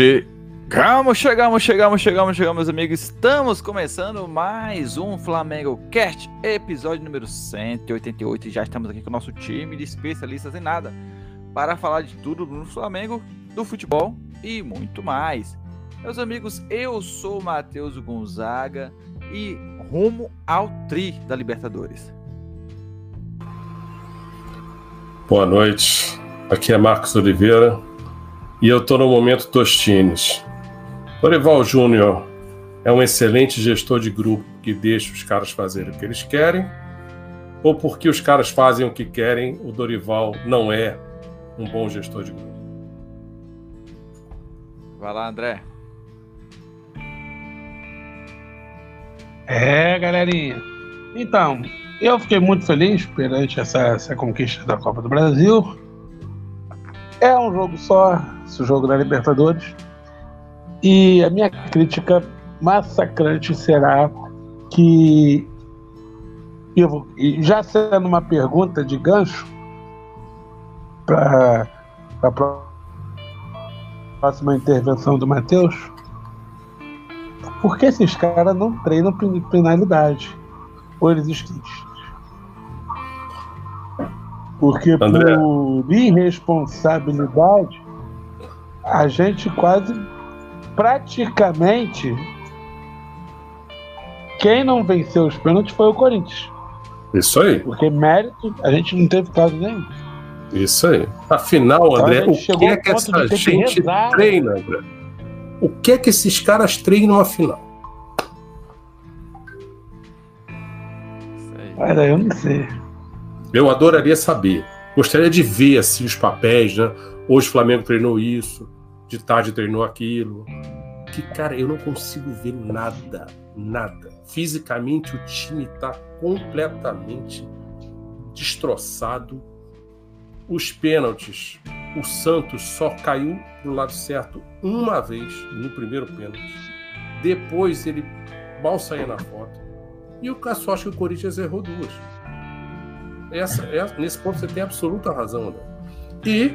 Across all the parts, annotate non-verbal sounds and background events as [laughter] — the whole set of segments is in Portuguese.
Chegamos, chegamos, chegamos, chegamos, chegamos, meus amigos. Estamos começando mais um Flamengo Cast, episódio número 188. E já estamos aqui com o nosso time de especialistas em nada para falar de tudo no Flamengo, do futebol e muito mais. Meus amigos, eu sou Matheus Gonzaga e rumo ao Tri da Libertadores. Boa noite, aqui é Marcos Oliveira e eu estou no momento Tostines. Dorival Júnior é um excelente gestor de grupo que deixa os caras fazerem o que eles querem, ou porque os caras fazem o que querem, o Dorival não é um bom gestor de grupo. Vai lá, André. É, galerinha. Então, eu fiquei muito feliz perante essa, essa conquista da Copa do Brasil. É um jogo só, esse jogo da Libertadores. E a minha crítica massacrante será que eu já sendo uma pergunta de gancho para a próxima intervenção do Matheus, por que esses caras não treinam penalidade? Ou eles esquecem? Porque André. por irresponsabilidade, a gente quase, praticamente, quem não venceu os pênaltis foi o Corinthians. Isso aí. Porque mérito, a gente não teve caso nenhum. Isso aí. Afinal, então, André, o que é que essa gente treina, André? O que é que esses caras treinam afinal? Olha, eu não sei. Eu adoraria saber. Gostaria de ver assim os papéis, né? Hoje o Flamengo treinou isso, de tarde treinou aquilo. Que cara, eu não consigo ver nada, nada. Fisicamente o time está completamente destroçado. Os pênaltis, o Santos só caiu pro lado certo uma vez no primeiro pênalti. Depois ele mal saía na foto. E o Cássio acha que o Corinthians errou duas. Essa, essa, nesse ponto você tem absoluta razão, André. E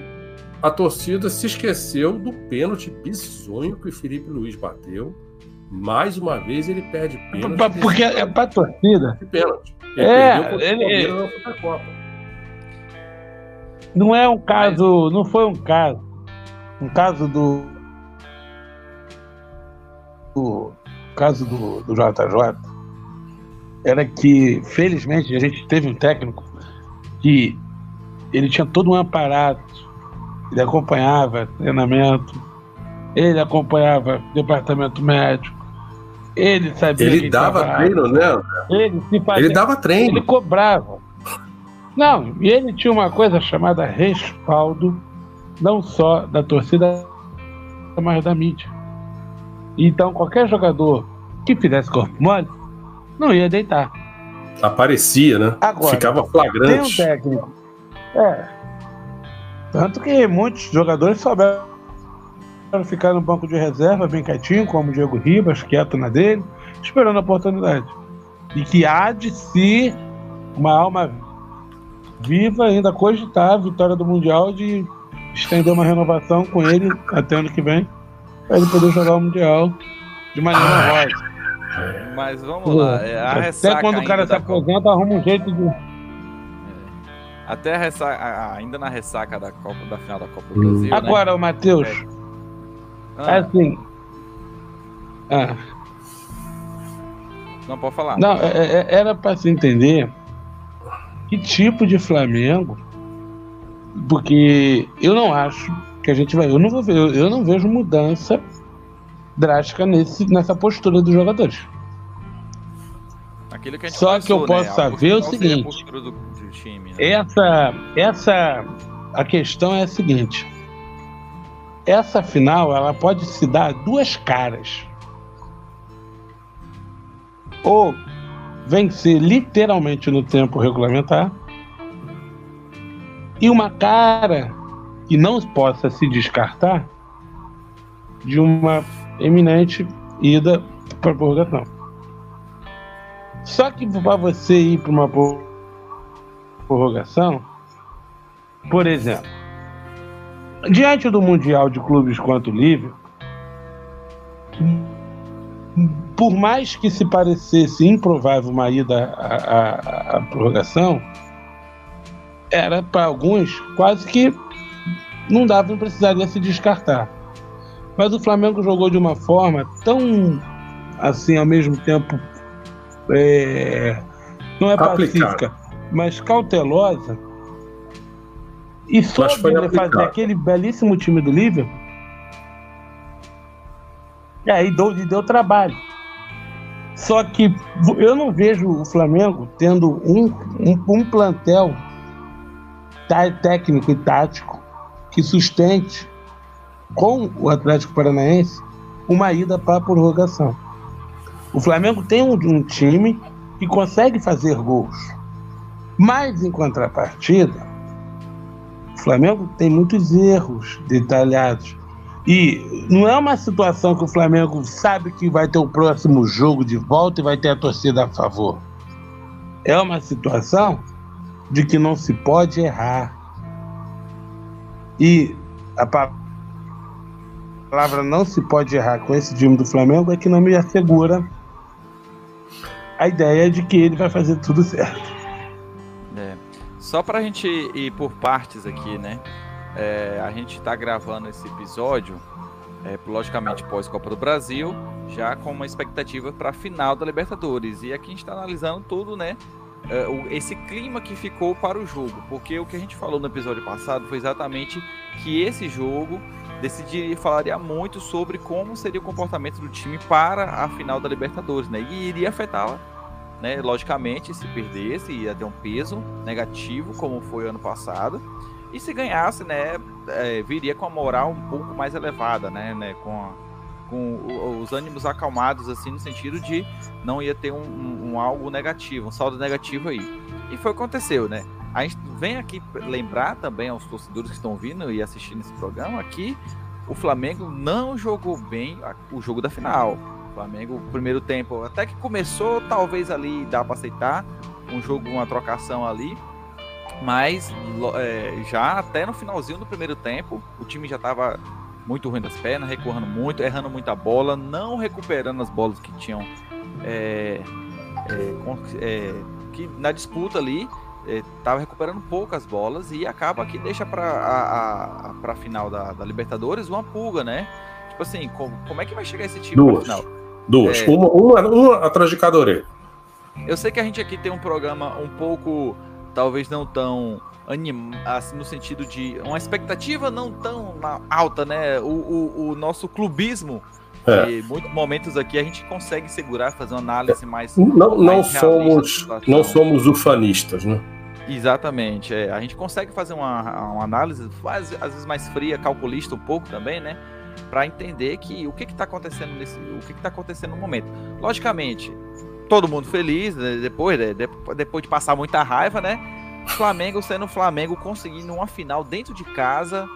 a torcida se esqueceu do pênalti bizonho que o Felipe Luiz bateu. Mais uma vez ele perde pênalti. Porque é pra torcida. Pênalti. Ele é, ele, não é um caso, não foi um caso, um caso do, do caso do, do JJ era que felizmente a gente teve um técnico que ele tinha todo um aparato, ele acompanhava treinamento, ele acompanhava departamento médico, ele sabia. Ele dava treino, né? Ele, se fazia, ele dava treino. Ele cobrava. Não, e ele tinha uma coisa chamada respaldo, não só da torcida, mas da mídia. Então, qualquer jogador que fizesse corpo mole não ia deitar. Aparecia, né? Agora, Ficava flagrante. Tem um técnico. É. Tanto que muitos jogadores souberam ficar no banco de reserva bem quietinho, como o Diego Ribas, quieto na dele, esperando a oportunidade. E que há de si uma alma viva ainda cogitar a vitória do Mundial de estender uma renovação com ele até ano que vem, para ele poder jogar o Mundial de maneira rosa. Mas vamos lá. É, Até quando o cara se aposenta, arruma um jeito de. É. Até a ressaca, ainda na ressaca da Copa da final da Copa do Brasil. Né? Agora, né? Matheus. É. Ah. é assim. Ah. Não pode falar. Não, era para se entender que tipo de Flamengo. Porque eu não acho que a gente vai. Eu não vou ver, eu não vejo mudança drástica nesse, nessa postura dos jogadores. Que Só que eu né? posso saber o seguinte: do, do time, né? essa, essa, a questão é a seguinte: essa final ela pode se dar duas caras. Ou vencer literalmente no tempo regulamentar, e uma cara que não possa se descartar de uma eminente ida para a prorrogação. Só que para você ir para uma prorrogação, por exemplo, diante do Mundial de Clubes quanto livre, por mais que se parecesse improvável uma ida à, à, à prorrogação, era para alguns quase que não dava, não precisaria se descartar. Mas o Flamengo jogou de uma forma tão assim ao mesmo tempo é, não é pacífica, mas cautelosa e soube fazer aquele belíssimo time do Liverpool. E aí deu, deu trabalho. Só que eu não vejo o Flamengo tendo um, um, um plantel técnico e tático que sustente com o Atlético Paranaense uma ida para a prorrogação. O Flamengo tem um, um time que consegue fazer gols, mas em contrapartida, o Flamengo tem muitos erros detalhados. E não é uma situação que o Flamengo sabe que vai ter o próximo jogo de volta e vai ter a torcida a favor. É uma situação de que não se pode errar. E a palavra não se pode errar com esse time do Flamengo é que não me assegura a ideia de que ele vai fazer tudo certo. É. Só para a gente ir por partes aqui, né? É, a gente está gravando esse episódio, é, logicamente pós-Copa do Brasil, já com uma expectativa para a final da Libertadores. E aqui a gente está analisando tudo, né? É, esse clima que ficou para o jogo, porque o que a gente falou no episódio passado foi exatamente que esse jogo decidiria falaria muito sobre como seria o comportamento do time para a final da Libertadores, né? E iria afetá-la, né? Logicamente, se perdesse, ia ter um peso negativo, como foi ano passado. E se ganhasse, né, é, viria com a moral um pouco mais elevada, né, né com, a, com os ânimos acalmados, assim, no sentido de não ia ter um, um, um, algo negativo, um saldo negativo aí. E foi o que aconteceu, né? A gente vem aqui lembrar também aos torcedores que estão vindo e assistindo esse programa que o Flamengo não jogou bem o jogo da final. O Flamengo, primeiro tempo, até que começou, talvez ali dá para aceitar um jogo, uma trocação ali, mas é, já até no finalzinho do primeiro tempo, o time já estava muito ruim das pernas, recuando muito, errando muita bola, não recuperando as bolas que tinham é, é, é que na disputa ali estava recuperando poucas bolas e acaba que deixa para a, a, a final da, da, Libertadores uma pulga, né? Tipo assim, como, como é que vai chegar esse time Duas. final? Duas. É... Uma, uma, uma atrás de cada orelha. Eu sei que a gente aqui tem um programa um pouco talvez não tão anim... assim, no sentido de uma expectativa não tão alta, né? O, o, o nosso clubismo, é. e muitos momentos aqui a gente consegue segurar, fazer uma análise mais. Não, não somos não somos ufanistas, né? Exatamente, é. a gente consegue fazer uma, uma análise, às, às vezes mais fria, calculista um pouco também, né? Para entender que o que está acontecendo nesse, o que está acontecendo no momento. Logicamente, todo mundo feliz, né? depois, né? depois de passar muita raiva, né? Flamengo sendo Flamengo, conseguindo uma final dentro de casa,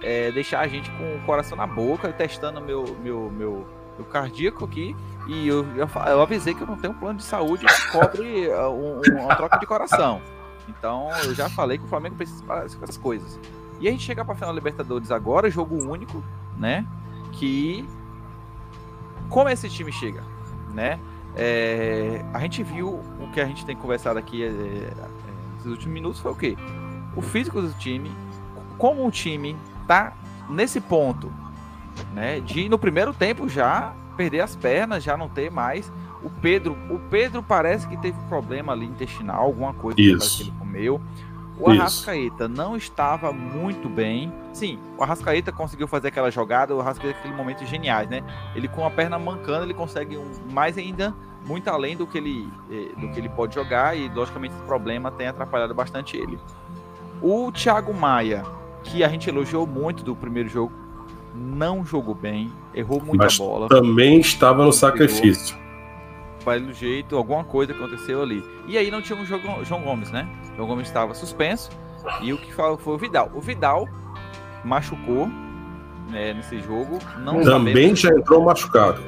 é, deixar a gente com o coração na boca, testando meu, meu, meu, meu cardíaco aqui. E eu, eu, eu, avisei que eu não tenho um plano de saúde que cobre uh, um, uma troca de coração. Então eu já falei que o Flamengo precisa essas coisas. E a gente chega para a final da Libertadores agora, jogo único, né? Que como esse time chega, né? É, a gente viu o que a gente tem conversado aqui é, é, nesses últimos minutos foi o quê? O físico do time, como o time tá nesse ponto, né? De no primeiro tempo já perder as pernas, já não ter mais. O Pedro, o Pedro parece que teve problema ali intestinal, alguma coisa que ele comeu. O Arrascaeta não estava muito bem. Sim, o Arrascaeta conseguiu fazer aquela jogada, o Arrascaeta aquele momento geniais, né? Ele com a perna mancando, ele consegue um, mais ainda muito além do que ele eh, do que ele pode jogar e logicamente esse problema tem atrapalhado bastante ele. O Thiago Maia, que a gente elogiou muito do primeiro jogo, não jogou bem, errou muita Mas bola. Também estava no sacrifício. Pelo jeito, alguma coisa aconteceu ali. E aí não tinha um jogo, João Gomes, né? João Gomes estava suspenso e o que falou foi o Vidal. O Vidal machucou né, nesse jogo. Não Também já entrou machucado.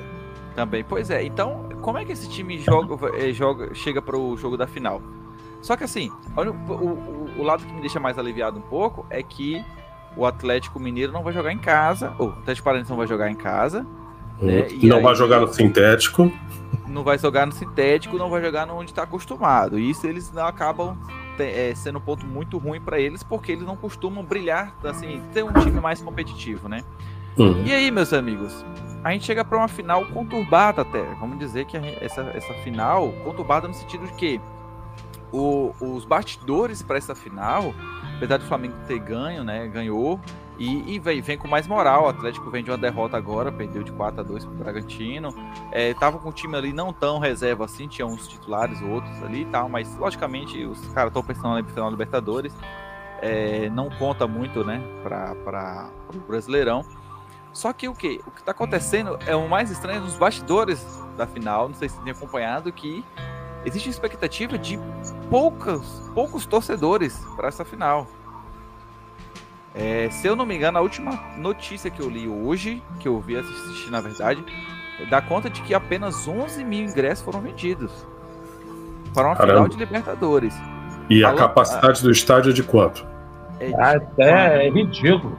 Também, pois é. Então, como é que esse time joga, eh, joga chega para o jogo da final? Só que assim, olha, o, o, o, lado que me deixa mais aliviado um pouco é que o Atlético Mineiro não vai jogar em casa, ou o Atlético Paranaense não vai jogar em casa, Né? E não aí, vai jogar no sintético. Não vai jogar no sintético, não vai jogar onde está acostumado. Isso eles não acabam é, sendo um ponto muito ruim para eles, porque eles não costumam brilhar, assim, ter um time mais competitivo, né? Uhum. E aí, meus amigos, a gente chega para uma final conturbada até. Vamos dizer que gente, essa, essa final, conturbada no sentido de que o, os bastidores para essa final, apesar do Flamengo ter ganho, né? Ganhou. E, e vem, vem, com mais moral. O Atlético vem de uma derrota agora, perdeu de 4 a 2 para o Bragantino. É, tava com o time ali não tão reserva assim, tinha uns titulares, outros ali e tal, mas logicamente os caras estão pensando na final Libertadores. É, não conta muito, né, para o Brasileirão. Só que o que? O que está acontecendo é o mais estranho nos bastidores da final. Não sei se tem acompanhado que existe expectativa de poucos, poucos torcedores para essa final. É, se eu não me engano, a última notícia que eu li hoje, que eu vi assistir na verdade, dá conta de que apenas 11 mil ingressos foram vendidos para uma Caramba. final de Libertadores. E Falando, a capacidade do estádio é de quanto? É, Até é ridículo.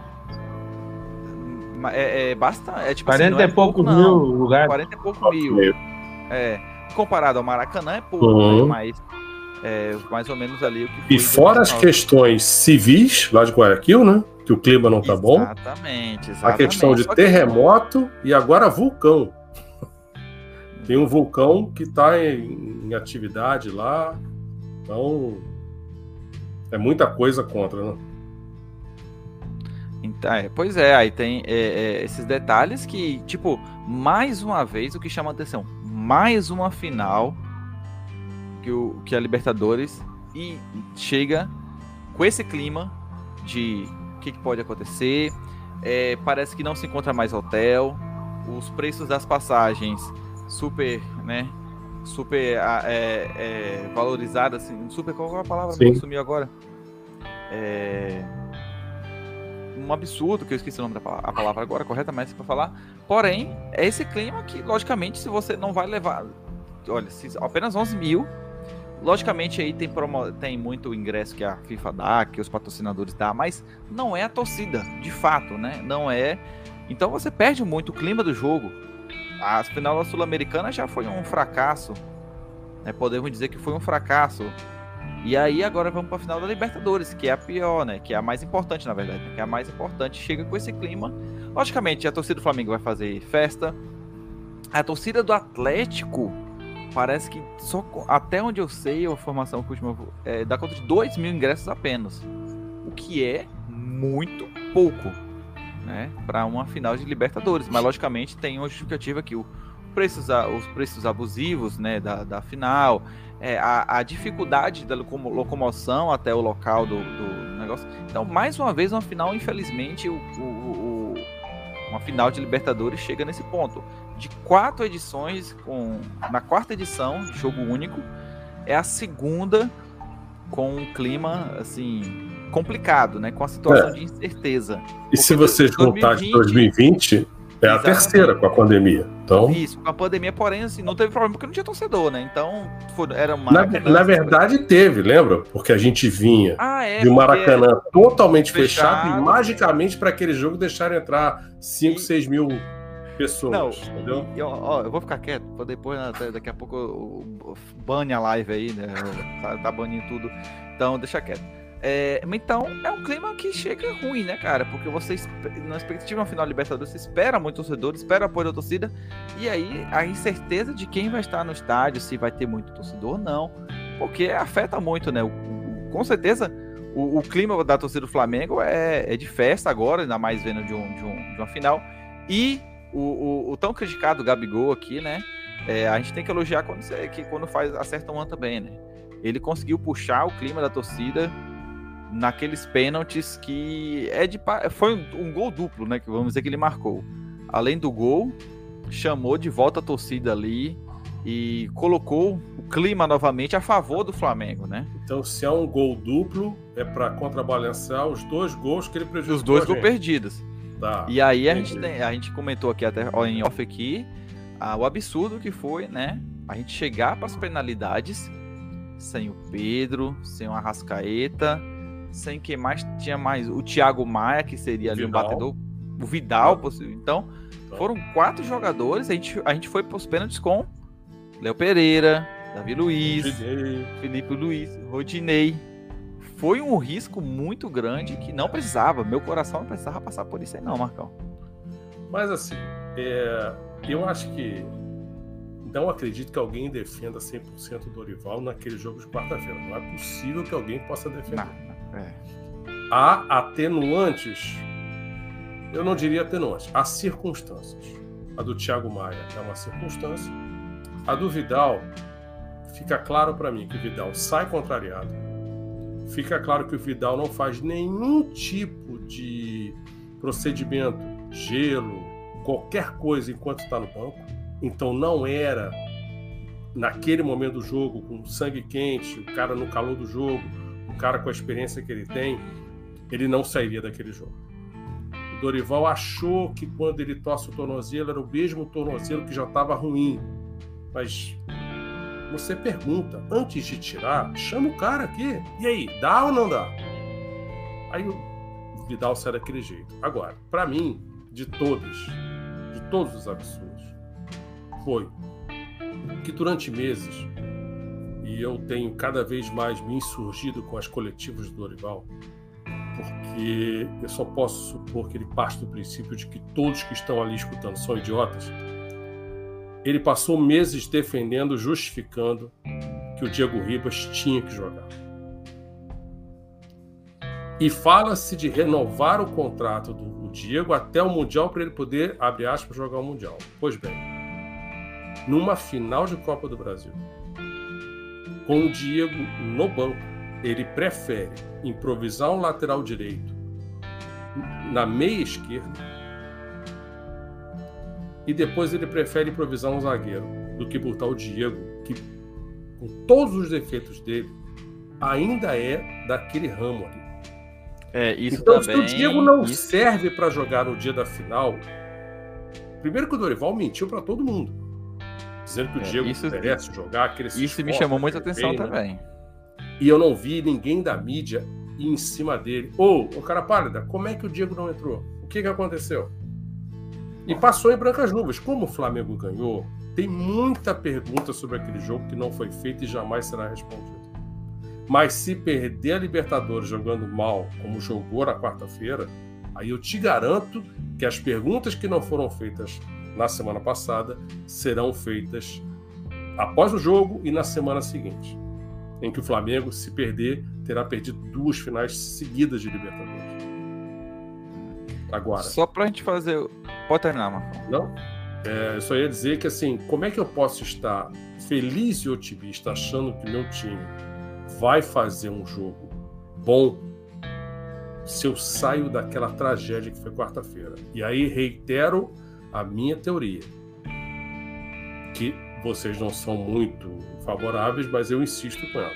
É, é bastante. É, tipo 40 assim, é e pouco mil lugares. 40 e pouco mil. É, comparado ao Maracanã é pouco, uhum. né, mas é, mais ou menos ali o que. E fora as questões civis lá de Guayaquil, né? Que o clima não tá exatamente, bom. Exatamente, A questão de terremoto e agora vulcão. [laughs] Tem um vulcão que está em, em, atividade lá. Então. É muita coisa contra, né? Então, é, pois é, aí tem é, é, esses detalhes que, tipo, mais uma vez, o que chama atenção, mais uma final que, o, que a Libertadores e chega com esse clima de o que, que, pode acontecer. É, parece que não se encontra mais hotel. Os preços das passagens super, né? Super é, é, valorizadas, assim, super. Qual é a palavra que sumiu agora? É, um absurdo, que eu esqueci o nome da palavra agora corretamente para falar. Porém, é esse clima que, logicamente, se você não vai levar. Olha, se apenas 11 mil Logicamente aí tem, promo... tem muito ingresso que a FIFA dá, que os patrocinadores dão, mas não é a torcida, de fato, né? Não é. Então você perde muito o clima do jogo. A final da Sul-Americana já foi um fracasso. Né? Podemos dizer que foi um fracasso. E aí agora vamos para a final da Libertadores, que é a pior, né? Que é a mais importante, na verdade. Né? Que é a mais importante. Chega com esse clima. Logicamente, a torcida do Flamengo vai fazer festa. A torcida do Atlético parece que só até onde eu sei, a formação que última é, dá conta de 2 mil ingressos apenas, o que é muito pouco, né, para uma final de Libertadores. Mas logicamente tem uma justificativa que o preços, os preços abusivos, né, da, da final, é, a, a, dificuldade da locomoção até o local do, do, negócio. Então, mais uma vez, uma final, infelizmente, o, o, o, uma final de Libertadores chega nesse ponto de quatro edições, com na quarta edição, jogo único, é a segunda com um clima assim complicado, né? Com a situação é. de incerteza. E se você juntar 2020, de 2020, é a terceira com a pandemia. Então... Isso, com a pandemia, porém, assim, não teve problema porque não tinha torcedor, né? Então, foi, era uma. Na, na verdade, teve, lembra? Porque a gente vinha ah, é, de um Maracanã totalmente fechado, fechado e magicamente para aquele jogo deixaram entrar 5, 6 mil pessoas, não, entendeu? Eu, ó, eu vou ficar quieto, pra depois, né, daqui a pouco, eu, bane a live aí, né? Tá, tá banindo tudo. Então, deixa quieto. É, então, é um clima que chega ruim, né, cara? Porque você, na expectativa no final Libertadores, você espera muito torcedor, espera apoio da torcida, e aí a incerteza de quem vai estar no estádio, se vai ter muito torcedor ou não, porque afeta muito, né? O, o, com certeza, o, o, clima da torcida do Flamengo é, é de festa agora, ainda mais vendo de, um, de, um, de uma final, e o, o, o, tão criticado Gabigol aqui, né? É, a gente tem que elogiar quando, você, que quando faz acerta um também, né? Ele conseguiu puxar o clima da torcida naqueles pênaltis que é de foi um, um, gol duplo, né? Que vamos dizer que ele marcou. Além do gol, chamou de volta a torcida ali e colocou o clima novamente a favor do Flamengo, né? Então, se é um gol duplo, é para contrabalancear os dois gols que ele prejudicou. Os dois gols perdidos. Tá, e aí a gente, tem, a gente comentou aqui até em off aqui ah, o absurdo que foi, né? A gente chegar para as penalidades sem o Pedro, sem o Arrascaeta, sem quem mais tinha mais o Thiago Maia, que seria ali Vidal. um batedor o Vidal. Então, foram quatro jogadores. A gente, a gente foi para os pênaltis com Léo Pereira, Davi Luiz, Rodinei. Felipe Luiz, Rodinei. Foi um risco muito grande que não precisava. Meu coração não precisava passar por isso aí, não, Marcão. Mas assim, é, eu acho que não acredito que alguém defenda 100% o Dorival naquele jogo de quarta-feira. Não é possível que alguém possa defender. Não, é. Há atenuantes, eu não diria atenuantes, há circunstâncias. A do Thiago Maia é uma circunstância. A do Vidal, fica claro para mim que o Vidal sai contrariado. Fica claro que o Vidal não faz nenhum tipo de procedimento, gelo, qualquer coisa enquanto está no banco então não era naquele momento do jogo, com sangue quente, o cara no calor do jogo, o cara com a experiência que ele tem, ele não sairia daquele jogo. O Dorival achou que quando ele torce o tornozelo era o mesmo tornozelo que já estava ruim. Mas você pergunta, antes de tirar, chama o cara aqui. E aí, dá ou não dá? Aí o Vidal sai daquele jeito. Agora, para mim, de todos, de todos os absurdos, foi que durante meses, e eu tenho cada vez mais me insurgido com as coletivas do Dorival, porque eu só posso supor que ele parte do princípio de que todos que estão ali escutando são idiotas. Ele passou meses defendendo, justificando que o Diego Ribas tinha que jogar. E fala-se de renovar o contrato do Diego até o Mundial para ele poder, abre aspas, jogar o Mundial. Pois bem, numa final de Copa do Brasil, com o Diego no banco, ele prefere improvisar um lateral direito na meia esquerda e depois ele prefere improvisar um zagueiro do que botar o Diego, que com todos os defeitos dele, ainda é daquele ramo ali. É, isso então, se o Diego não isso... serve para jogar no dia da final, primeiro que o Dorival mentiu para todo mundo dizendo que o é, Diego isso, merece jogar. Que isso me chamou muita atenção bem, né? também. Né? E eu não vi ninguém da mídia em cima dele. Ô, oh, o cara pálida, como é que o Diego não entrou? O que, que aconteceu? E passou em brancas nuvens. Como o Flamengo ganhou, tem muita pergunta sobre aquele jogo que não foi feita e jamais será respondida. Mas se perder a Libertadores jogando mal, como jogou na quarta-feira, aí eu te garanto que as perguntas que não foram feitas na semana passada serão feitas após o jogo e na semana seguinte, em que o Flamengo, se perder, terá perdido duas finais seguidas de Libertadores. Agora. Só para a gente fazer. Pode terminar, Marcão. Não? É, eu só ia dizer que, assim, como é que eu posso estar feliz e otimista achando que meu time vai fazer um jogo bom se eu saio daquela tragédia que foi quarta-feira? E aí reitero a minha teoria, que vocês não são muito favoráveis, mas eu insisto com ela.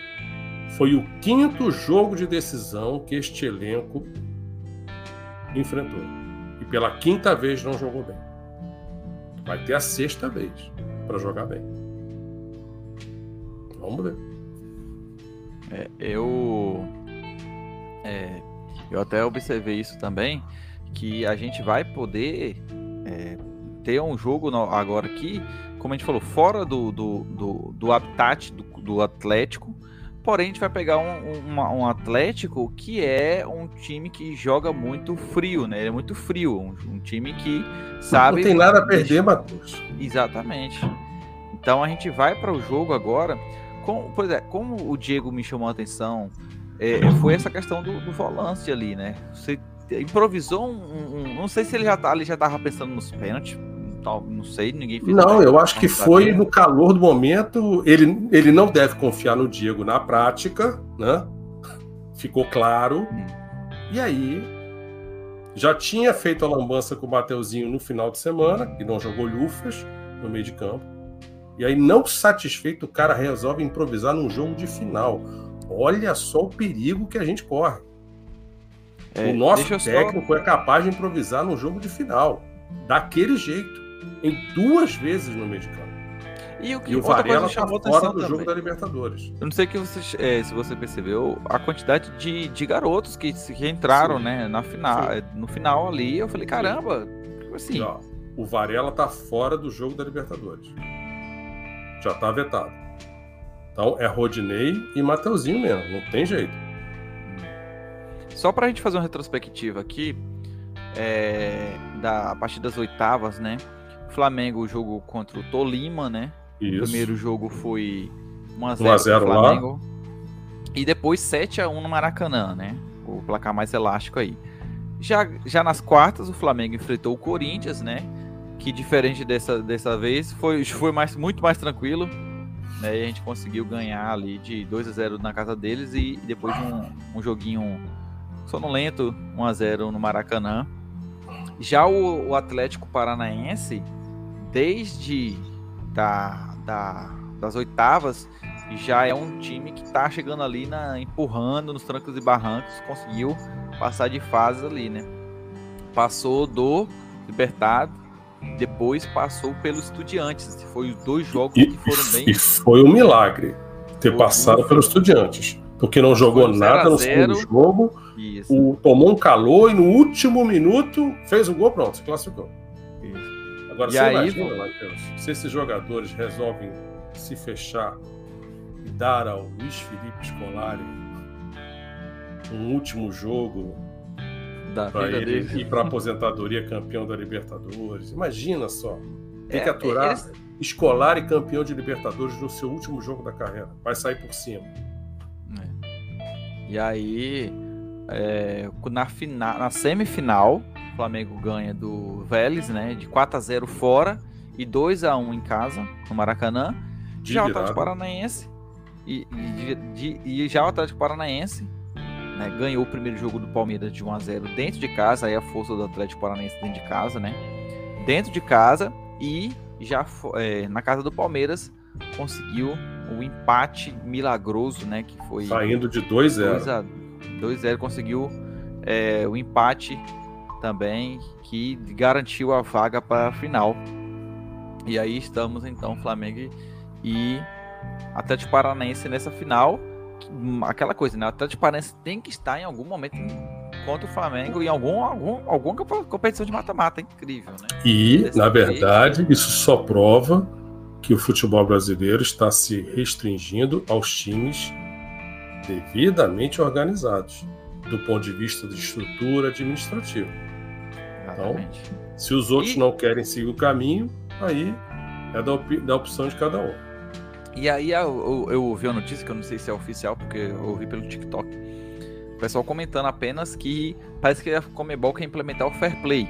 Foi o quinto jogo de decisão que este elenco enfrentou. E pela quinta vez não jogou bem. Vai ter a sexta vez para jogar bem. Vamos ver. É, eu. É, eu até observei isso também, que a gente vai poder é, ter um jogo no, agora aqui, como a gente falou, fora do, do, do, do habitat do, do, Atlético. Porém, a gente vai pegar um, um, um, Atlético que é um time que joga muito frio, né? Ele é muito frio, um, um time que sabe. Não tem nada a perder, Matheus. Exatamente. Então a gente vai para o jogo agora. Com, por exemplo, como o Diego me chamou a atenção, é, foi essa questão do, do volante ali, né? Você improvisou um, um, Não sei se ele já, tá, ele já tava pensando nos pênaltis. Não sei, ninguém fez. Não, eu acho que foi no calor do momento. Ele, ele não deve confiar no Diego na prática, né? Ficou claro. Hum. E aí, já tinha feito a lambança com o Mateuzinho no final de semana, e não jogou lufas no meio de campo. E aí, não satisfeito, o cara resolve improvisar num jogo de final. Olha só o perigo que a gente corre. É, o nosso técnico só... é capaz de improvisar no jogo de final, daquele jeito, em duas vezes no meio de campo. E o, que, E o Varela tá chamou fora atenção do jogo também. da Libertadores. Eu não sei que você, é, se você percebeu a quantidade de, de garotos que, que entraram, Sim. né, na final, Sim. no final ali. Eu falei, caramba, assim, E, ó, o Varela tá fora do jogo da Libertadores. Já tá vetado. Então é Rodinei e Mateuzinho mesmo, não tem jeito. Só pra gente fazer uma retrospectiva aqui, é, da, a partir das oitavas, né? O Flamengo jogou contra o Tolima, né? O Isso. primeiro jogo foi 1x0 1 a 0 pro lá. Flamengo. E depois 7x1 no Maracanã, né? O placar mais elástico aí. Já, já nas quartas, o Flamengo enfrentou o Corinthians, né? Que diferente dessa, dessa vez, foi, foi mais, muito mais tranquilo. Né? E a gente conseguiu ganhar ali de 2 a 0 na casa deles e depois um, um joguinho sonolento, 1 a 0 no Maracanã. Já o, o Atlético Paranaense, desde da, da- das oitavas, já é um time que tá chegando ali na, empurrando nos trancos e barrancos, conseguiu passar de fase ali, né? Passou do Libertad, depois passou pelo Estudiantes. Foi os dois jogos E, que foram bem. e foi um milagre ter Foi passado um- pelos estudiantes. Porque não jogou um nada 0 no a 0. segundo jogo, o, tomou um calor e no último minuto fez o gol, pronto, se classificou. Agora E você aí, imagina, Matheus, se esses jogadores resolvem se fechar e dar ao Luiz Felipe Scolari um último jogo Da para vida ele dele. ir para [laughs] aposentadoria campeão da Libertadores. Imagina só. Tem É, que aturar eles- Scolari campeão de Libertadores no seu último jogo da carreira. Vai sair por cima. É. E aí, é, na, na semifinal, o Flamengo ganha do Vélez, né? De 4 a 0 fora e 2 a 1 em casa, no Maracanã. De já o. Atlético Paranaense. E, e, de- e já o Atlético Paranaense né, ganhou o primeiro jogo do Palmeiras de 1 a 0 dentro de casa, aí a força do Atlético Paranaense dentro de casa, né? Dentro de casa e já é, na casa do Palmeiras conseguiu o empate milagroso, né? Que foi Saindo de 2-0. 2 a 2-0 conseguiu é, o empate também que garantiu a vaga para a final. E aí estamos então Flamengo e Atlético Paranaense nessa final. Aquela coisa, né? O Atlético Paranaense tem que estar em algum momento contra o Flamengo em algum, algum alguma comp- competição de mata-mata, é incrível, né? E, Dessa na verdade, isso só prova que o futebol brasileiro está se restringindo aos times devidamente organizados, do ponto de vista de estrutura administrativa. Exatamente. Se os outros E- não querem seguir o caminho, aí é da, opi- da opção de cada um. E aí eu, eu, eu ouvi a notícia, que eu não sei se é oficial, porque eu ouvi pelo TikTok. O pessoal comentando apenas que parece que a Comebol quer implementar o Fair Play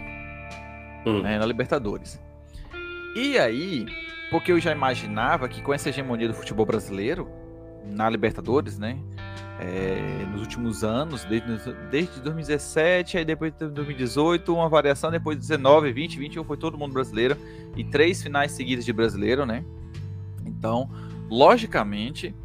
Hum. né, na Libertadores. E aí, porque eu já imaginava que com essa hegemonia do futebol brasileiro na Libertadores, né? É, nos últimos anos, desde, desde 2017, aí depois de 2018, uma variação, depois de 19, 20, 21 foi todo mundo brasileiro e três finais seguidas de brasileiro, né? Então, logicamente,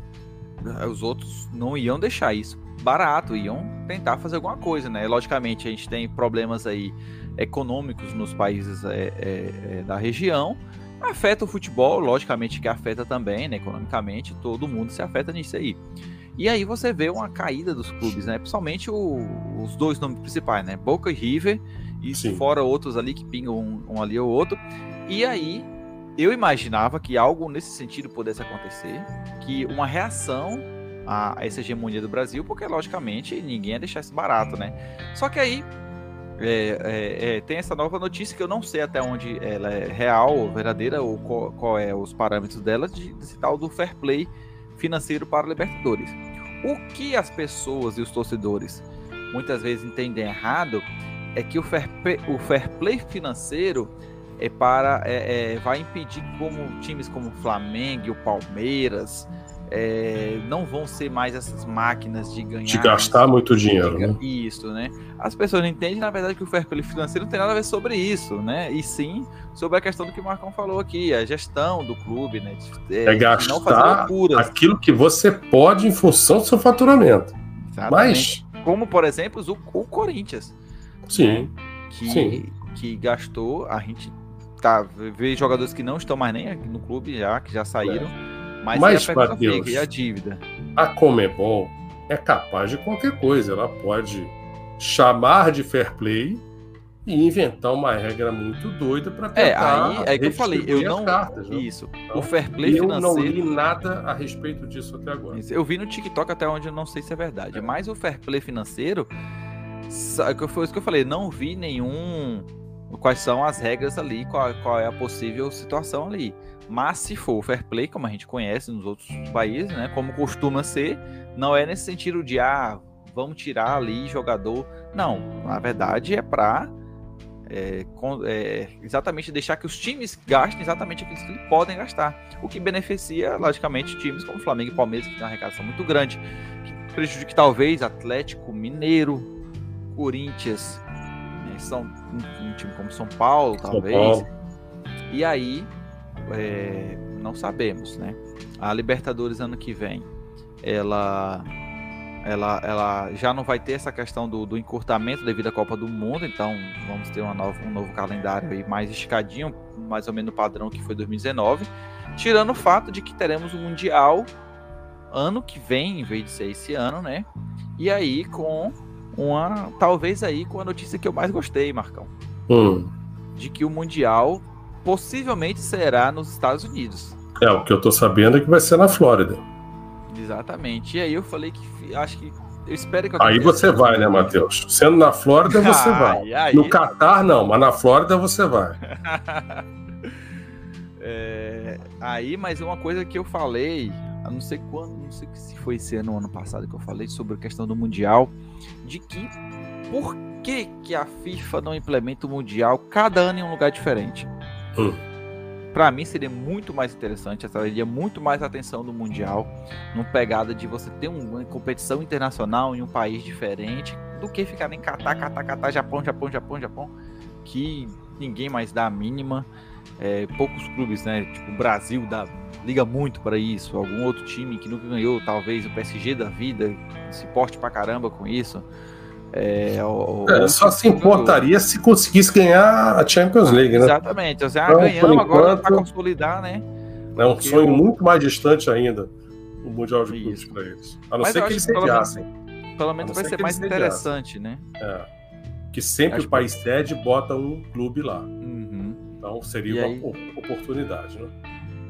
os outros não iam deixar isso barato, iam tentar fazer alguma coisa, né? Logicamente, a gente tem problemas aí econômicos nos países é, é, da região, afeta o futebol, logicamente que afeta também, né? Economicamente, todo mundo se afeta nisso aí. E aí você vê uma caída dos clubes, né? Principalmente o- os dois nomes principais, né? Boca e River, e Sim. fora outros ali que pingam um, um ali ou outro. E aí eu imaginava que algo nesse sentido pudesse acontecer, que uma reação a essa hegemonia do Brasil, porque logicamente ninguém ia deixar isso barato, né? Só que aí é, é, é, tem essa nova notícia que eu não sei até onde ela é real ou verdadeira, ou qual, qual é os parâmetros dela, de, desse tal do fair play financeiro para Libertadores. O que as pessoas e os torcedores muitas vezes entendem errado é que o fair play, o fair play financeiro é para é, é, vai impedir como times como o Flamengo e o Palmeiras é, não vão ser mais essas máquinas de ganhar De gastar muito dinheiro, né? isso, né? As pessoas não entendem, na verdade, que o fair play financeiro não tem nada a ver sobre isso, né? E sim sobre a questão do que o Marcão falou aqui, a gestão do clube, né? De, É fazer gastar aquilo que você pode em função do seu faturamento. Exatamente. Mas, Como, por exemplo, o, o Corinthians, sim, que, Sim. que gastou, a gente tá, ver jogadores que não estão mais nem aqui no clube já, que já saíram. Mas, Mas, Matheus, fica, e a dívida? A Comebol é capaz de qualquer coisa. Ela pode chamar de fair play e inventar uma regra muito doida para É, tentar aí é que eu falei, eu não. cartas, né? Isso. Então, o fair play eu não financeiro. li nada a respeito disso até agora. Isso, Eu vi no TikTok até onde eu não sei se é verdade. Mas o fair play financeiro, foi isso que eu falei, não vi nenhum. Quais são as regras ali, qual, qual é a possível situação ali. Mas se for o fair play, como a gente conhece nos outros países, né? Como costuma ser, não é nesse sentido de ah, vamos tirar ali jogador. Não, na verdade é para exatamente deixar que os times gastem exatamente aquilo que eles podem gastar. O que beneficia, logicamente, times como Flamengo e Palmeiras, que tem uma arrecadação muito grande, que prejudica talvez Atlético, Mineiro, Corinthians, né, São, um, um time como São Paulo, São talvez. Paulo. E aí, é, não sabemos, né? A Libertadores ano que vem, ela, ela, ela já não vai ter essa questão do, do encurtamento devido à Copa do Mundo, então vamos ter uma nova, um novo calendário aí mais esticadinho, mais ou menos no padrão que foi 2019, tirando o fato de que teremos o Mundial ano que vem, em vez de ser esse ano, né? E aí com uma, talvez aí com a notícia que eu mais gostei, Marcão Hum. de que o Mundial possivelmente será nos Estados Unidos. É, o que eu tô sabendo é que vai ser na Flórida. Exatamente. E aí eu falei que acho que eu espero que Aí aconteça. você vai, né, Matheus? Sendo na Flórida, você vai. Ai, aí- No Catar, não, mas na Flórida você vai. [laughs] É, aí, mas uma coisa que eu falei, a não sei quando, não sei se foi esse ano ou ano passado que eu falei sobre a questão do Mundial, de que por que, que a FIFA não implementa o Mundial cada ano em um lugar diferente? Hum. Pra mim seria muito mais interessante, atrairia muito mais atenção no Mundial, numa pegada de você ter um- uma competição internacional em um país diferente, do que ficar em Catar, Catar, Catar, Japão, Japão, Japão, Japão, que ninguém mais dá a mínima. É, poucos clubes, né? Tipo, o Brasil dá, liga muito para isso. Algum outro time que nunca ganhou, talvez o PSG da vida, se porte pra caramba com isso. É, o- É, só se importaria se conseguisse ganhar a Champions League, né? Exatamente. Então, Então, ganhamos agora para consolidar, né? É um Porque sonho o- muito mais distante ainda, o Mundial de Clubes para eles. A não Mas ser eu que eles que pelo menos- sediassem. Pelo menos vai ser ser que mais interessante, né? É. Que sempre Acho o país sede bota um clube lá. Uhum. Então seria E uma aí? op- oportunidade, né?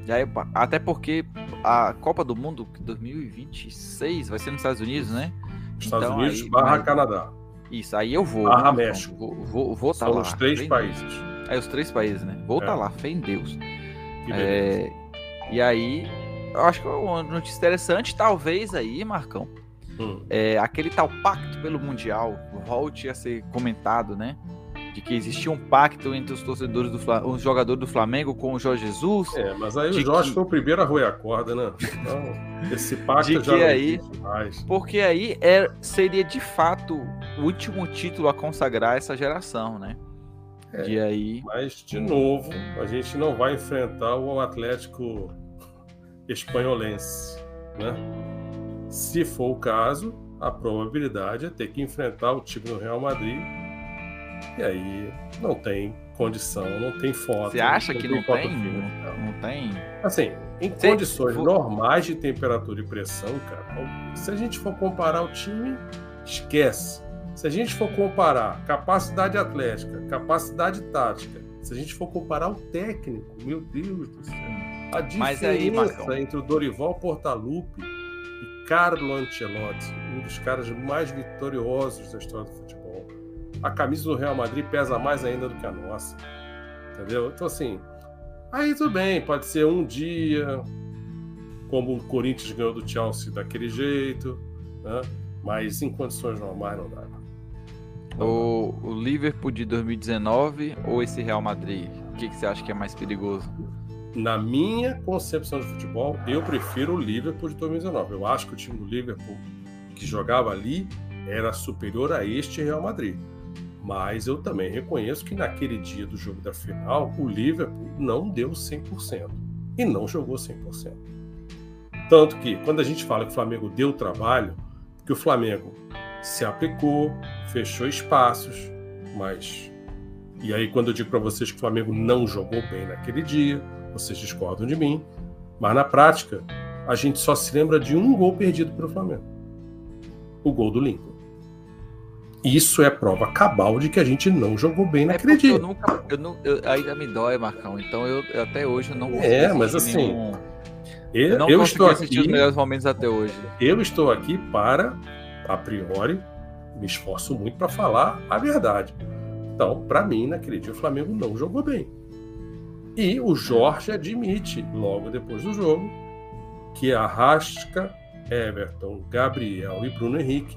E aí, até porque a Copa do Mundo 2026 vai ser nos Estados Unidos, né? Estados Então, Unidos aí, barra mas- Canadá. Isso, aí eu vou. Barra né, México. Vou, vou, vou tá São lá. os três países. Deus. É, os três países, né? Vou É. tá lá, fé em Deus. É, e aí, eu acho que é uma notícia interessante, talvez aí, Marcão, Hum. é, aquele tal pacto pelo Mundial volte a ser comentado, né? De que existia um pacto entre os torcedores do Fla- os jogadores do Flamengo com o Jorge Jesus. É, mas aí o Jorge que- foi o primeiro a roer a corda, né? Então, [laughs] esse pacto De já que aí-. Porque aí é, seria de fato o último título a consagrar essa geração, né? É. E aí. Mas, de novo, a gente não vai enfrentar o Atlético espanholense, né? Se for o caso, a probabilidade é ter que enfrentar o time do Real Madrid. E aí não tem condição, não tem foto. Você acha que não tem? Não, não tem? Assim, em Se- condições for- normais de temperatura e pressão, cara, se a gente for comparar o time, esquece. Se a gente for comparar capacidade atlética, capacidade tática, se a gente for comparar o técnico, meu Deus do céu. A Mas aí, diferença Marcão. entre o Dorival Portaluppi e Carlo Ancelotti, um dos caras mais vitoriosos da história do futebol. A camisa do Real Madrid pesa mais ainda do que a nossa. Entendeu? Então, assim, aí tudo bem, pode ser um dia, como o Corinthians ganhou do Chelsea daquele jeito, né? mas em condições normais não dá. O, o Liverpool de 2019 ou esse Real Madrid? O que, que você acha que é mais perigoso? Na minha concepção de futebol, eu prefiro o Liverpool de 2019. Eu acho que o time do Liverpool que jogava ali era superior a este Real Madrid. Mas eu também reconheço que naquele dia do jogo da final, o Liverpool não deu 100% e não jogou 100%. Tanto que quando a gente fala que o Flamengo deu trabalho, que o Flamengo se aplicou, fechou espaços, mas E aí, quando eu digo para vocês que o Flamengo não jogou bem naquele dia, vocês discordam de mim. Mas na prática, a gente só se lembra de um gol perdido pelo Flamengo: o gol do Lincoln. Isso é prova cabal de que a gente não jogou bem naquele dia. Eu nunca, eu não, eu, ainda me dói, Marcão. Então eu, eu até hoje eu não É, mas assim. Nenhum... Eu, eu, não eu estou aqui. os melhores momentos até hoje. Eu estou aqui para, a priori, me esforço muito para falar a verdade. Então, para mim, naquele dia, o Flamengo não jogou bem. E o Jorge admite, logo depois do jogo, que Arrasca, Everton, Gabriel e Bruno Henrique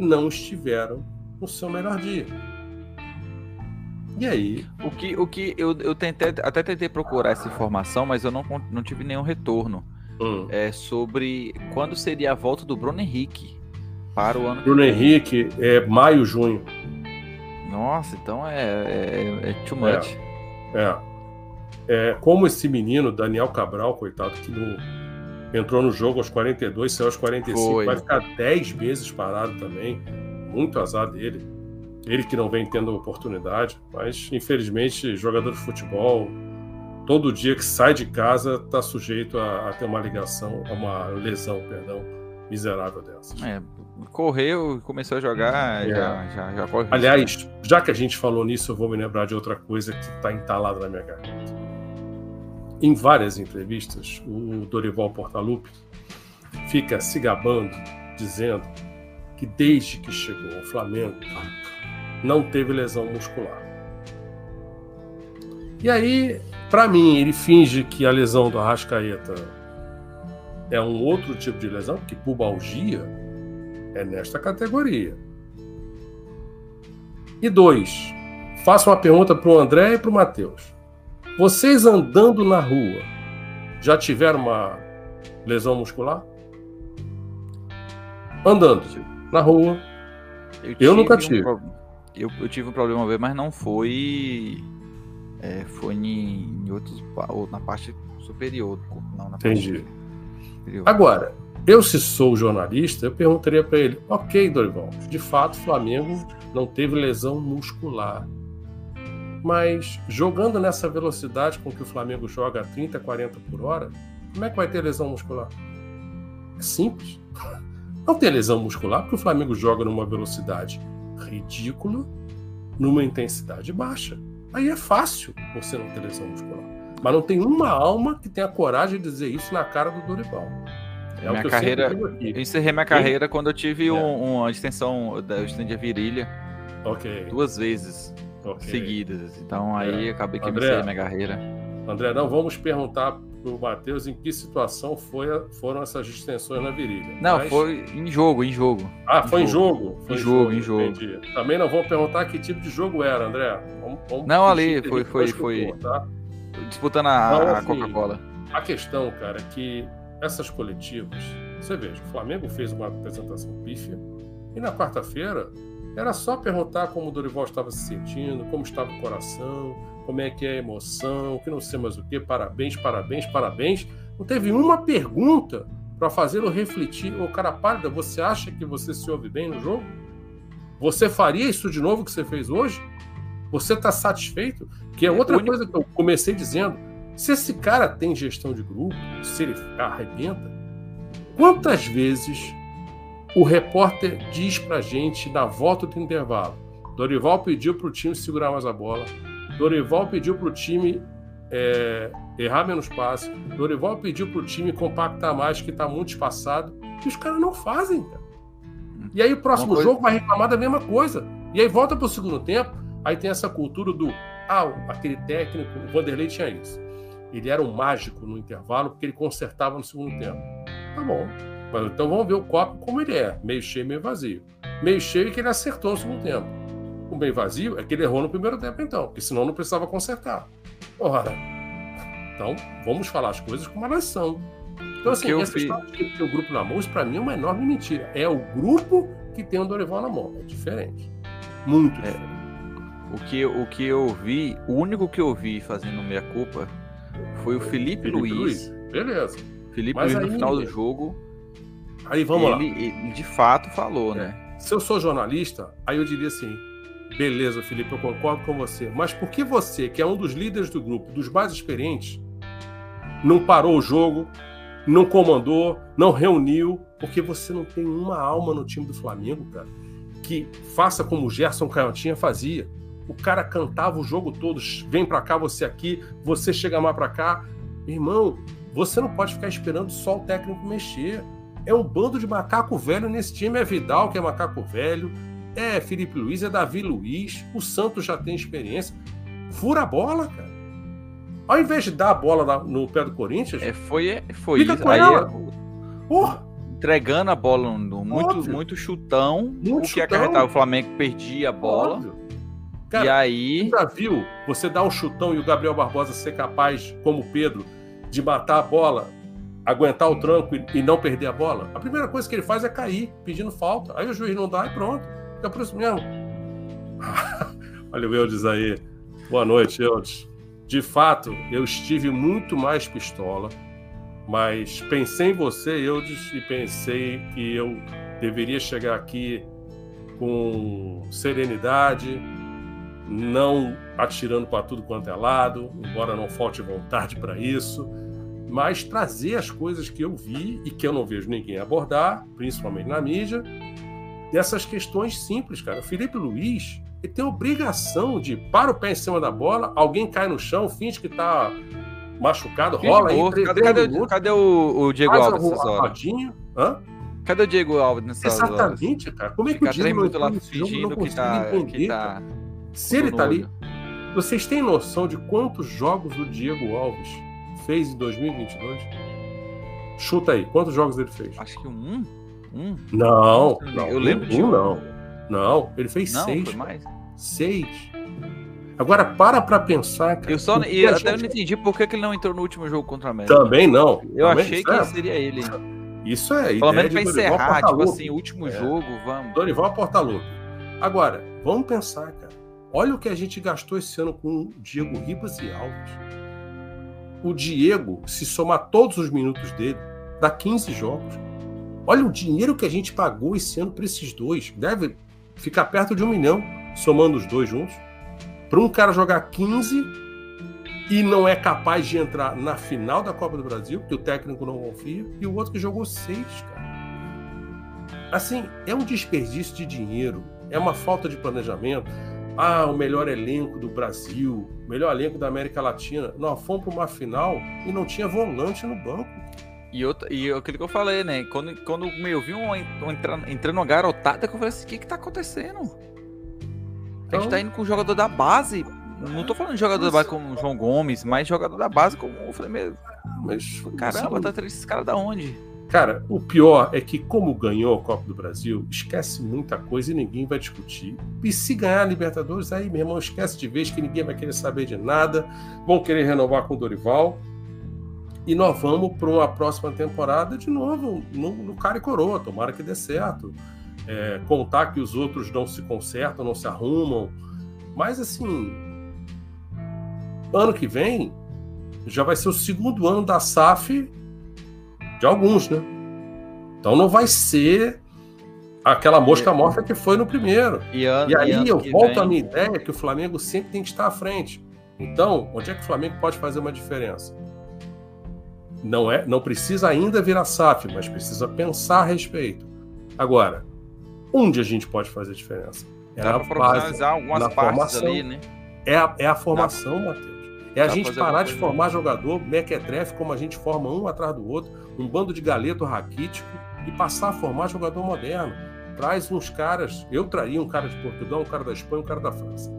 não estiveram no seu melhor dia. E aí? O que, o que eu, eu tentei, até tentei procurar essa informação, mas eu não, não tive nenhum retorno. Hum. É sobre quando seria a volta do Bruno Henrique para o ano Bruno Henrique é maio, junho. Nossa, então é, é, é too much. É, é. é. Como esse menino, Daniel Cabral, coitado, que no, entrou no jogo aos 42, saiu aos 45, Foi. vai ficar 10 meses parado também. Muito azar dele. Ele que não vem tendo oportunidade, mas infelizmente, jogador de futebol, todo dia que sai de casa está sujeito a, a, ter uma ligação, a uma lesão, perdão, miserável dessa. É, correu, começou a jogar, é. já, já, já corre. Aliás, já que a gente falou nisso, eu vou me lembrar de outra coisa que está entalada na minha garganta. Em várias entrevistas, o Dorival Portalupe fica se gabando, dizendo que desde que chegou ao Flamengo não teve lesão muscular. E aí, para mim, ele finge que a lesão do Arrascaeta é um outro tipo de lesão, que pubalgia é nesta categoria. E dois, faço uma pergunta para o André e para o Matheus. Vocês andando na rua já tiveram uma lesão muscular? Andando na rua. Eu, eu nunca tive. Um eu, eu, tive um problema uma vez, mas não foi. É, foi em, em outros. na parte superior do corpo, não na Entendi. Agora, eu, se sou jornalista, eu perguntaria para ele: ok, Dorival, de fato, o Flamengo não teve lesão muscular. Mas jogando nessa velocidade com que o Flamengo joga a 30, 40 por hora, como é que vai ter lesão muscular? É simples. [laughs] Não tem lesão muscular porque o Flamengo joga numa velocidade ridícula, numa intensidade baixa. Aí é fácil você não ter lesão muscular. Mas não tem uma alma que tenha coragem de dizer isso na cara do Dorival. É minha carreira, eu encerrei minha carreira quando eu tive é. um, uma extensão da extensão a virilha. Ok. Duas vezes okay. seguidas. Então aí é. acabei que André, minha carreira. André, não vamos perguntar pro Matheus em que situação foi, foram essas distensões na virilha. Não, Mas... foi em jogo, em jogo. Ah, foi em jogo? Foi em jogo, em jogo. Entendi. Também não vamos perguntar que tipo de jogo era, André. Vamos, vamos não, ali, foi, foi, foi. Tá? Disputando a, então, assim, a Coca-Cola. A questão, cara, é que essas coletivas, você veja, o Flamengo fez uma apresentação pífia e na quarta-feira era só perguntar como o Dorival estava se sentindo, como estava o coração, como é que é a emoção, que não sei mais o que, parabéns, parabéns, parabéns. Não teve uma pergunta para fazê-lo refletir. Ô, cara pálida, você acha que você se ouve bem no jogo? Você faria isso de novo que você fez hoje? Você está satisfeito? Que é outra coisa que eu comecei dizendo. Se esse cara tem gestão de grupo, se ele arrebenta, quantas vezes o repórter diz pra gente na volta do intervalo: Dorival pediu pro time segurar mais a bola, Dorival pediu pro time é, errar menos passes, Dorival pediu pro time compactar mais, que tá muito espaçado, e os caras não fazem, cara. E aí o próximo coisa... jogo vai reclamar da mesma coisa. E aí volta pro segundo tempo, aí tem essa cultura do ah, aquele técnico, o Vanderlei tinha isso. Ele era um mágico no intervalo porque ele consertava no segundo tempo. Tá bom. Mas então vamos ver o copo como ele é, meio cheio, meio vazio. Meio cheio é que ele acertou no segundo tempo. O meio vazio é que ele errou no primeiro tempo, então, porque senão não precisava consertar. Ora, então vamos falar as coisas como elas são. Então, assim, essa fiz... história de ter o grupo na mão, isso para mim é uma enorme mentira. É o grupo que tem o Dorival na mão. É diferente. Muito é. diferente. O que, o que eu vi, o único que eu vi fazendo meia culpa foi o Felipe, Felipe Luiz. Luiz. Beleza. Felipe Mas Luiz no final do jogo Aí vamos ele, lá. Ele de fato falou, é. né? Se eu sou jornalista, aí eu diria assim: Beleza, Felipe, eu concordo com você. Mas por que você, que é um dos líderes do grupo, dos mais experientes, não parou o jogo, não comandou, não reuniu? Porque você não tem uma alma no time do Flamengo, cara, que faça como o Gerson Canhotinha fazia. O cara cantava o jogo todo, vem para cá, você aqui, você chega mais para cá. Irmão, você não pode ficar esperando só o técnico mexer. É um bando de macaco velho nesse time. É Vidal, que é macaco velho. É Felipe Luiz, é Davi Luiz. O Santos já tem experiência. Fura a bola, cara. Ao invés de dar a bola no pé do Corinthians. É, foi, foi Fica isso. Aí ela. é- Porra, entregando a bola, no- muito, Óbvio. muito chutão, Muito o que chutão. acarretava o Flamengo perdia a bola. óbvio. e Cara, aí. já viu você dar um chutão e o Gabriel Barbosa ser capaz, como o Pedro, de matar a bola, aguentar o tranco e, não perder a bola? A primeira coisa que ele faz é cair, pedindo falta. Aí o juiz não dá e pronto. Fica por isso mesmo. [laughs] Olha o Eudes aí. Boa noite, Eudes. De fato, eu estive muito mais pistola, mas pensei em você, Eudes, e pensei que eu deveria chegar aqui com serenidade, não atirando para tudo quanto é lado, embora não falte vontade para isso, mas trazer as coisas que eu vi e que eu não vejo ninguém abordar, principalmente na mídia, dessas questões simples, cara. O Felipe Luiz ele tem a obrigação de para o pé em cima da bola, alguém cai no chão, finge que está machucado, rola aí, Boa. três, cadê, cadê, o- cadê o, o Diego Alves a, nessas a horas? rodinha. Hã? Cadê o Diego Alves nessas horas? Exatamente, cara. Como é que Fica o Diego não lá fingindo que tá, entender, que tá. Se ele tá ali. Vocês têm noção de quantos jogos o Diego Alves fez em 2022? Chuta aí, quantos jogos ele fez? Acho que um. Um? Não, não. eu lembro um, de um, não. Não, ele fez Não, seis. foi mais. Seis. Agora para pra pensar, cara. Eu só até eu gente- não entendi por que, que ele não entrou no último jogo contra a América. Também não. Eu Também, achei é- que seria ele. Isso é. Pelo menos pra encerrar, tipo assim, o último É. jogo, vamos. Dorival Portaluppi. Agora, vamos pensar, cara. Olha o que a gente gastou esse ano com o Diego Ribas e Alves. O Diego, se somar todos os minutos dele, dá 15 jogos. Olha o dinheiro que a gente pagou esse ano para esses dois. Deve ficar perto de um milhão, somando os dois juntos. Para um cara jogar 15 e não é capaz de entrar na final da Copa do Brasil, porque o técnico não confia, e o outro que jogou seis, cara. Assim, é um desperdício de dinheiro, é uma falta de planejamento. Ah, o melhor elenco do Brasil, melhor elenco da América Latina. Nós fomos para uma final e não tinha volante no banco. E, outra, e aquilo que eu falei, né? Quando, quando eu vi um, um entrando, entrando uma garotada, que eu falei assim: o que que tá acontecendo? A Então- gente tá indo com o jogador da base. Não tô falando de jogador da base como o João Gomes, mas jogador da base como eu falei mesmo. Mas, Caramba, tá trazendo esses caras da onde? Cara, o pior é que, como ganhou a Copa do Brasil, esquece muita coisa e ninguém vai discutir. E se ganhar a Libertadores, aí, meu irmão, esquece de vez que ninguém vai querer saber de nada. Vão querer renovar com o Dorival. E nós vamos para uma próxima temporada de novo no, no cara e coroa. Tomara que dê certo. É, contar que os outros não se consertam, não se arrumam. Mas, assim, ano que vem já vai ser o segundo ano da SAF de alguns, né? Então não vai ser aquela mosca morta que foi no primeiro. E, an- E aí ano eu volto vem- à minha ideia que o Flamengo sempre tem que estar à frente. Então, onde é que o Flamengo pode fazer uma diferença? Não é, não precisa ainda virar SAF, mas precisa pensar a respeito. Agora, onde a gente pode fazer diferença? É Dá na base, profissionalizar algumas na partes formação. ali, né? é a, é a formação, Matheus. É a pra gente parar de formar jogador mequetrefe como a gente forma um atrás do outro, um bando de galeto raquítico e passar a formar jogador moderno. Traz uns caras, eu traria um cara de Portugal, um cara da Espanha, um cara da França.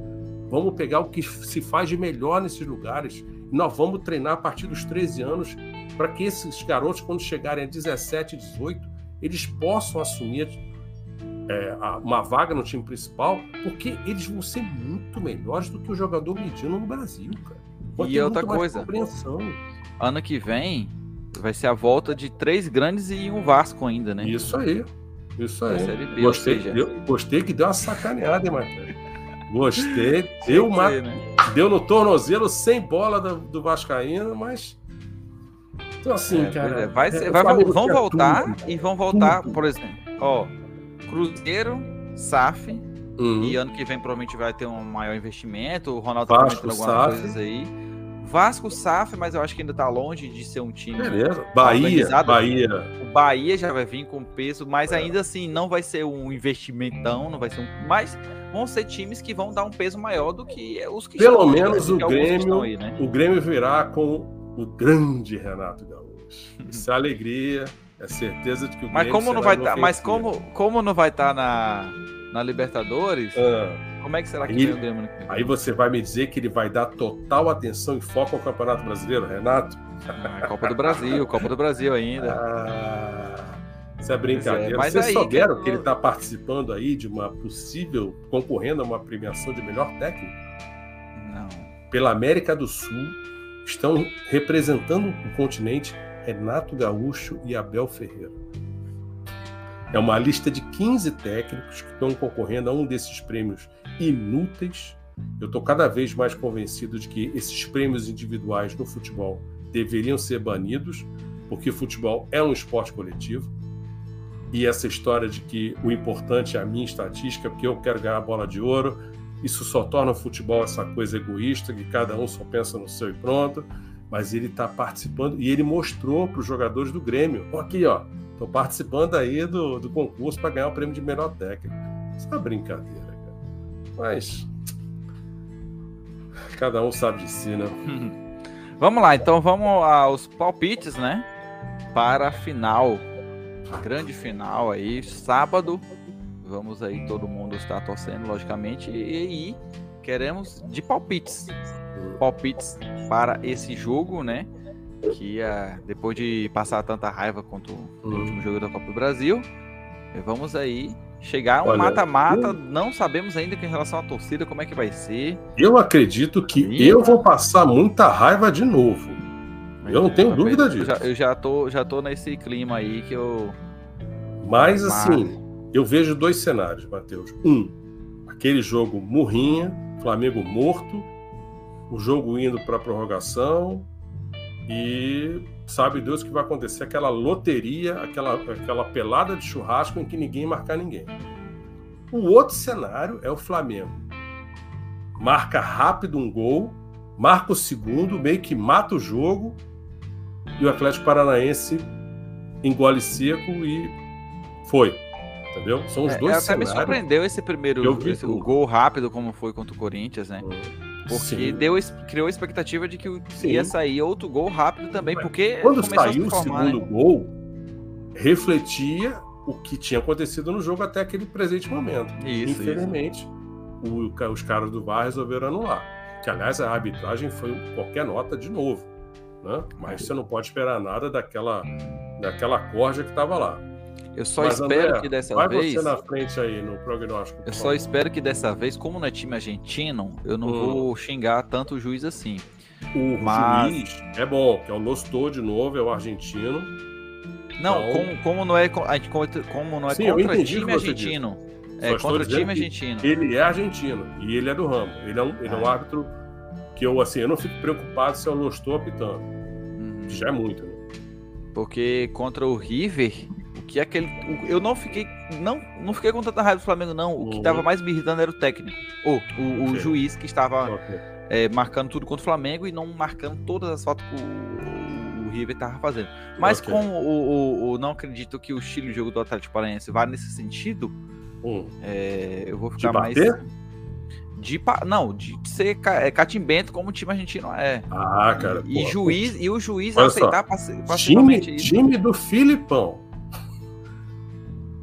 Vamos pegar o que se faz de melhor nesses lugares e nós vamos treinar a partir dos 13 anos para que esses garotos, quando chegarem a 17, 18, eles possam assumir é, uma vaga no time principal, porque eles vão ser muito melhores do que o jogador mediano no Brasil, cara. Vai E outra coisa. Ano que vem vai ser a volta de três grandes e um Vasco ainda, né? Isso aí. Isso aí. B, Gostei, seja- deu- gostei que deu uma sacaneada, hein, Matheus? Gostei. [laughs] Deu, uma, né? deu no tornozelo sem bola do, do Vascaíno, mas. Então, assim, É, cara. é, vai é, vai- Flamengo vão tinha voltar tudo. e vão voltar, Tudo. por exemplo, ó, Cruzeiro, SAF, Uhum. E ano que vem provavelmente vai ter um maior investimento. O Ronaldo tá Vasco, tá algumas coisas aí. Vasco, SAF, mas eu acho que ainda tá longe de ser um time. Beleza. Bahia, Bahia. O Bahia já vai vir com peso, mas é. ainda assim não vai ser um investimentão, não vai ser um. Mas vão ser times que vão dar um peso maior do que os que Pelo estão, menos o Grêmio, aí, né? o Grêmio virá com o grande Renato Gaúcho. [laughs] Isso é alegria, é certeza de que o Grêmio Mas como não vai estar, tá, mas como como não vai estar tá na na Libertadores? Ah como é que será que aí, vem o Grêmio? Aí você vai me dizer que ele vai dar total atenção e foco ao Campeonato Brasileiro, Renato? Ah, Copa do Brasil, Copa do Brasil ainda. Ah, isso é brincadeira. É, Vocês souberam que, que ele está participando aí de uma possível, concorrendo a uma premiação de melhor técnico? Não. Pela América do Sul, estão representando o continente Renato Gaúcho e Abel Ferreira. É uma lista de 15 técnicos que estão concorrendo a um desses prêmios inúteis. Eu estou cada vez mais convencido de que esses prêmios individuais no futebol deveriam ser banidos, porque futebol é um esporte coletivo. E essa história de que o importante é a minha estatística, porque eu quero ganhar a bola de ouro, isso só torna o futebol essa coisa egoísta, que cada um só pensa no seu e pronto. Mas ele está participando e ele mostrou para os jogadores do Grêmio: aqui, ó, estou participando aí do, do concurso para ganhar o prêmio de melhor técnico. Isso é uma brincadeira. Mas. Cada um sabe de si, né? [laughs] vamos lá, então vamos aos palpites, né? Para a final. A grande final aí, sábado. Vamos aí, todo mundo está torcendo, logicamente. E, e queremos de palpites. Palpites para esse jogo, né? Que uh, depois de passar tanta raiva quanto o uhum. último jogo da Copa do Brasil, vamos aí Chegar um mata-mata, eu... não sabemos ainda com relação à torcida como é que vai ser. Eu acredito que eu vou passar muita raiva de novo. Eu não tenho dúvida disso. Eu já, eu já, tô, já tô nesse clima aí que eu. Mas assim, eu vejo dois cenários, Matheus. Um, aquele jogo murrinha, Flamengo morto, o jogo indo para prorrogação e sabe Deus o que vai acontecer, aquela loteria, aquela, aquela pelada de churrasco em que ninguém marcar ninguém. O outro cenário é o Flamengo. Marca rápido um gol, marca o segundo, meio que mata o jogo, e o Atlético Paranaense engole seco e foi. Entendeu? São os é, dois até me surpreendeu esse primeiro esse, o gol rápido, como foi contra o Corinthians, né? Hum. Porque deu, criou a expectativa de que Sim. ia sair outro gol rápido também, porque quando saiu o segundo né? gol, refletia o que tinha acontecido no jogo até aquele presente momento. Isso, Infelizmente, isso. O, os caras do VAR resolveram anular. Que, aliás, a arbitragem foi qualquer nota de novo. Né? Mas você não pode esperar nada daquela, daquela corja que estava lá. Eu só Mas, espero André, que dessa vai vez. Vai você na frente aí no prognóstico. Eu só espero que dessa vez, como não é time argentino, eu não hum. vou xingar tanto o juiz assim. O Mas... juiz é bom, que é o Lostor de novo, é o argentino. Não, então... como, como não é, como não é Sim, contra time argentino. É contra time argentino. Ele é argentino e ele é do ramo. Ele é um, ele é um ah. árbitro que eu assim, eu não fico preocupado se é o Lostor apitando. Uhum. Já é muito. Né? Porque contra o River, que aquele. Eu não fiquei. Não, não fiquei com tanta raiva do Flamengo, não. O que estava uhum. mais me irritando era o técnico. Ou o, o juiz que estava okay. é, marcando tudo contra o Flamengo e não marcando todas as faltas que o, o River estava fazendo. Mas okay. como o, o, não acredito que o estilo de jogo do Atlético Paranaense vá nesse sentido, hum. é, eu vou ficar mais. De, não, de ser é, catimbento como o time argentino é. Ah, cara. E, pô, juiz, e o juiz aceitar passivamente time, isso. Time do Filipão.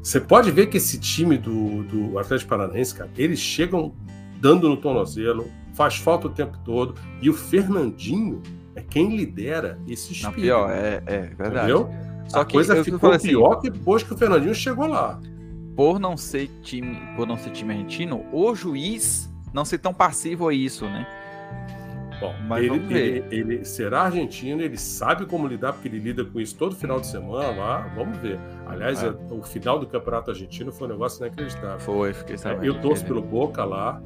Você pode ver que esse time do, do Atlético Paranaense, cara, eles chegam dando no tornozelo, faz falta o tempo todo, e o Fernandinho é quem lidera esse espírito. Não, pior, é, é verdade. Entendeu? Só a que coisa ficou assim, pior que depois que o Fernandinho chegou lá. Por não ser time, por não ser time argentino, o juiz não ser tão passivo a isso, né? Bom, Mas ele, ele, ele, será argentino, ele sabe como lidar, porque ele lida com isso todo final de semana lá. Vamos ver. Aliás, é. o final do campeonato argentino foi um negócio inacreditável. Foi, fiquei sabendo. Eu torço pelo Boca lá,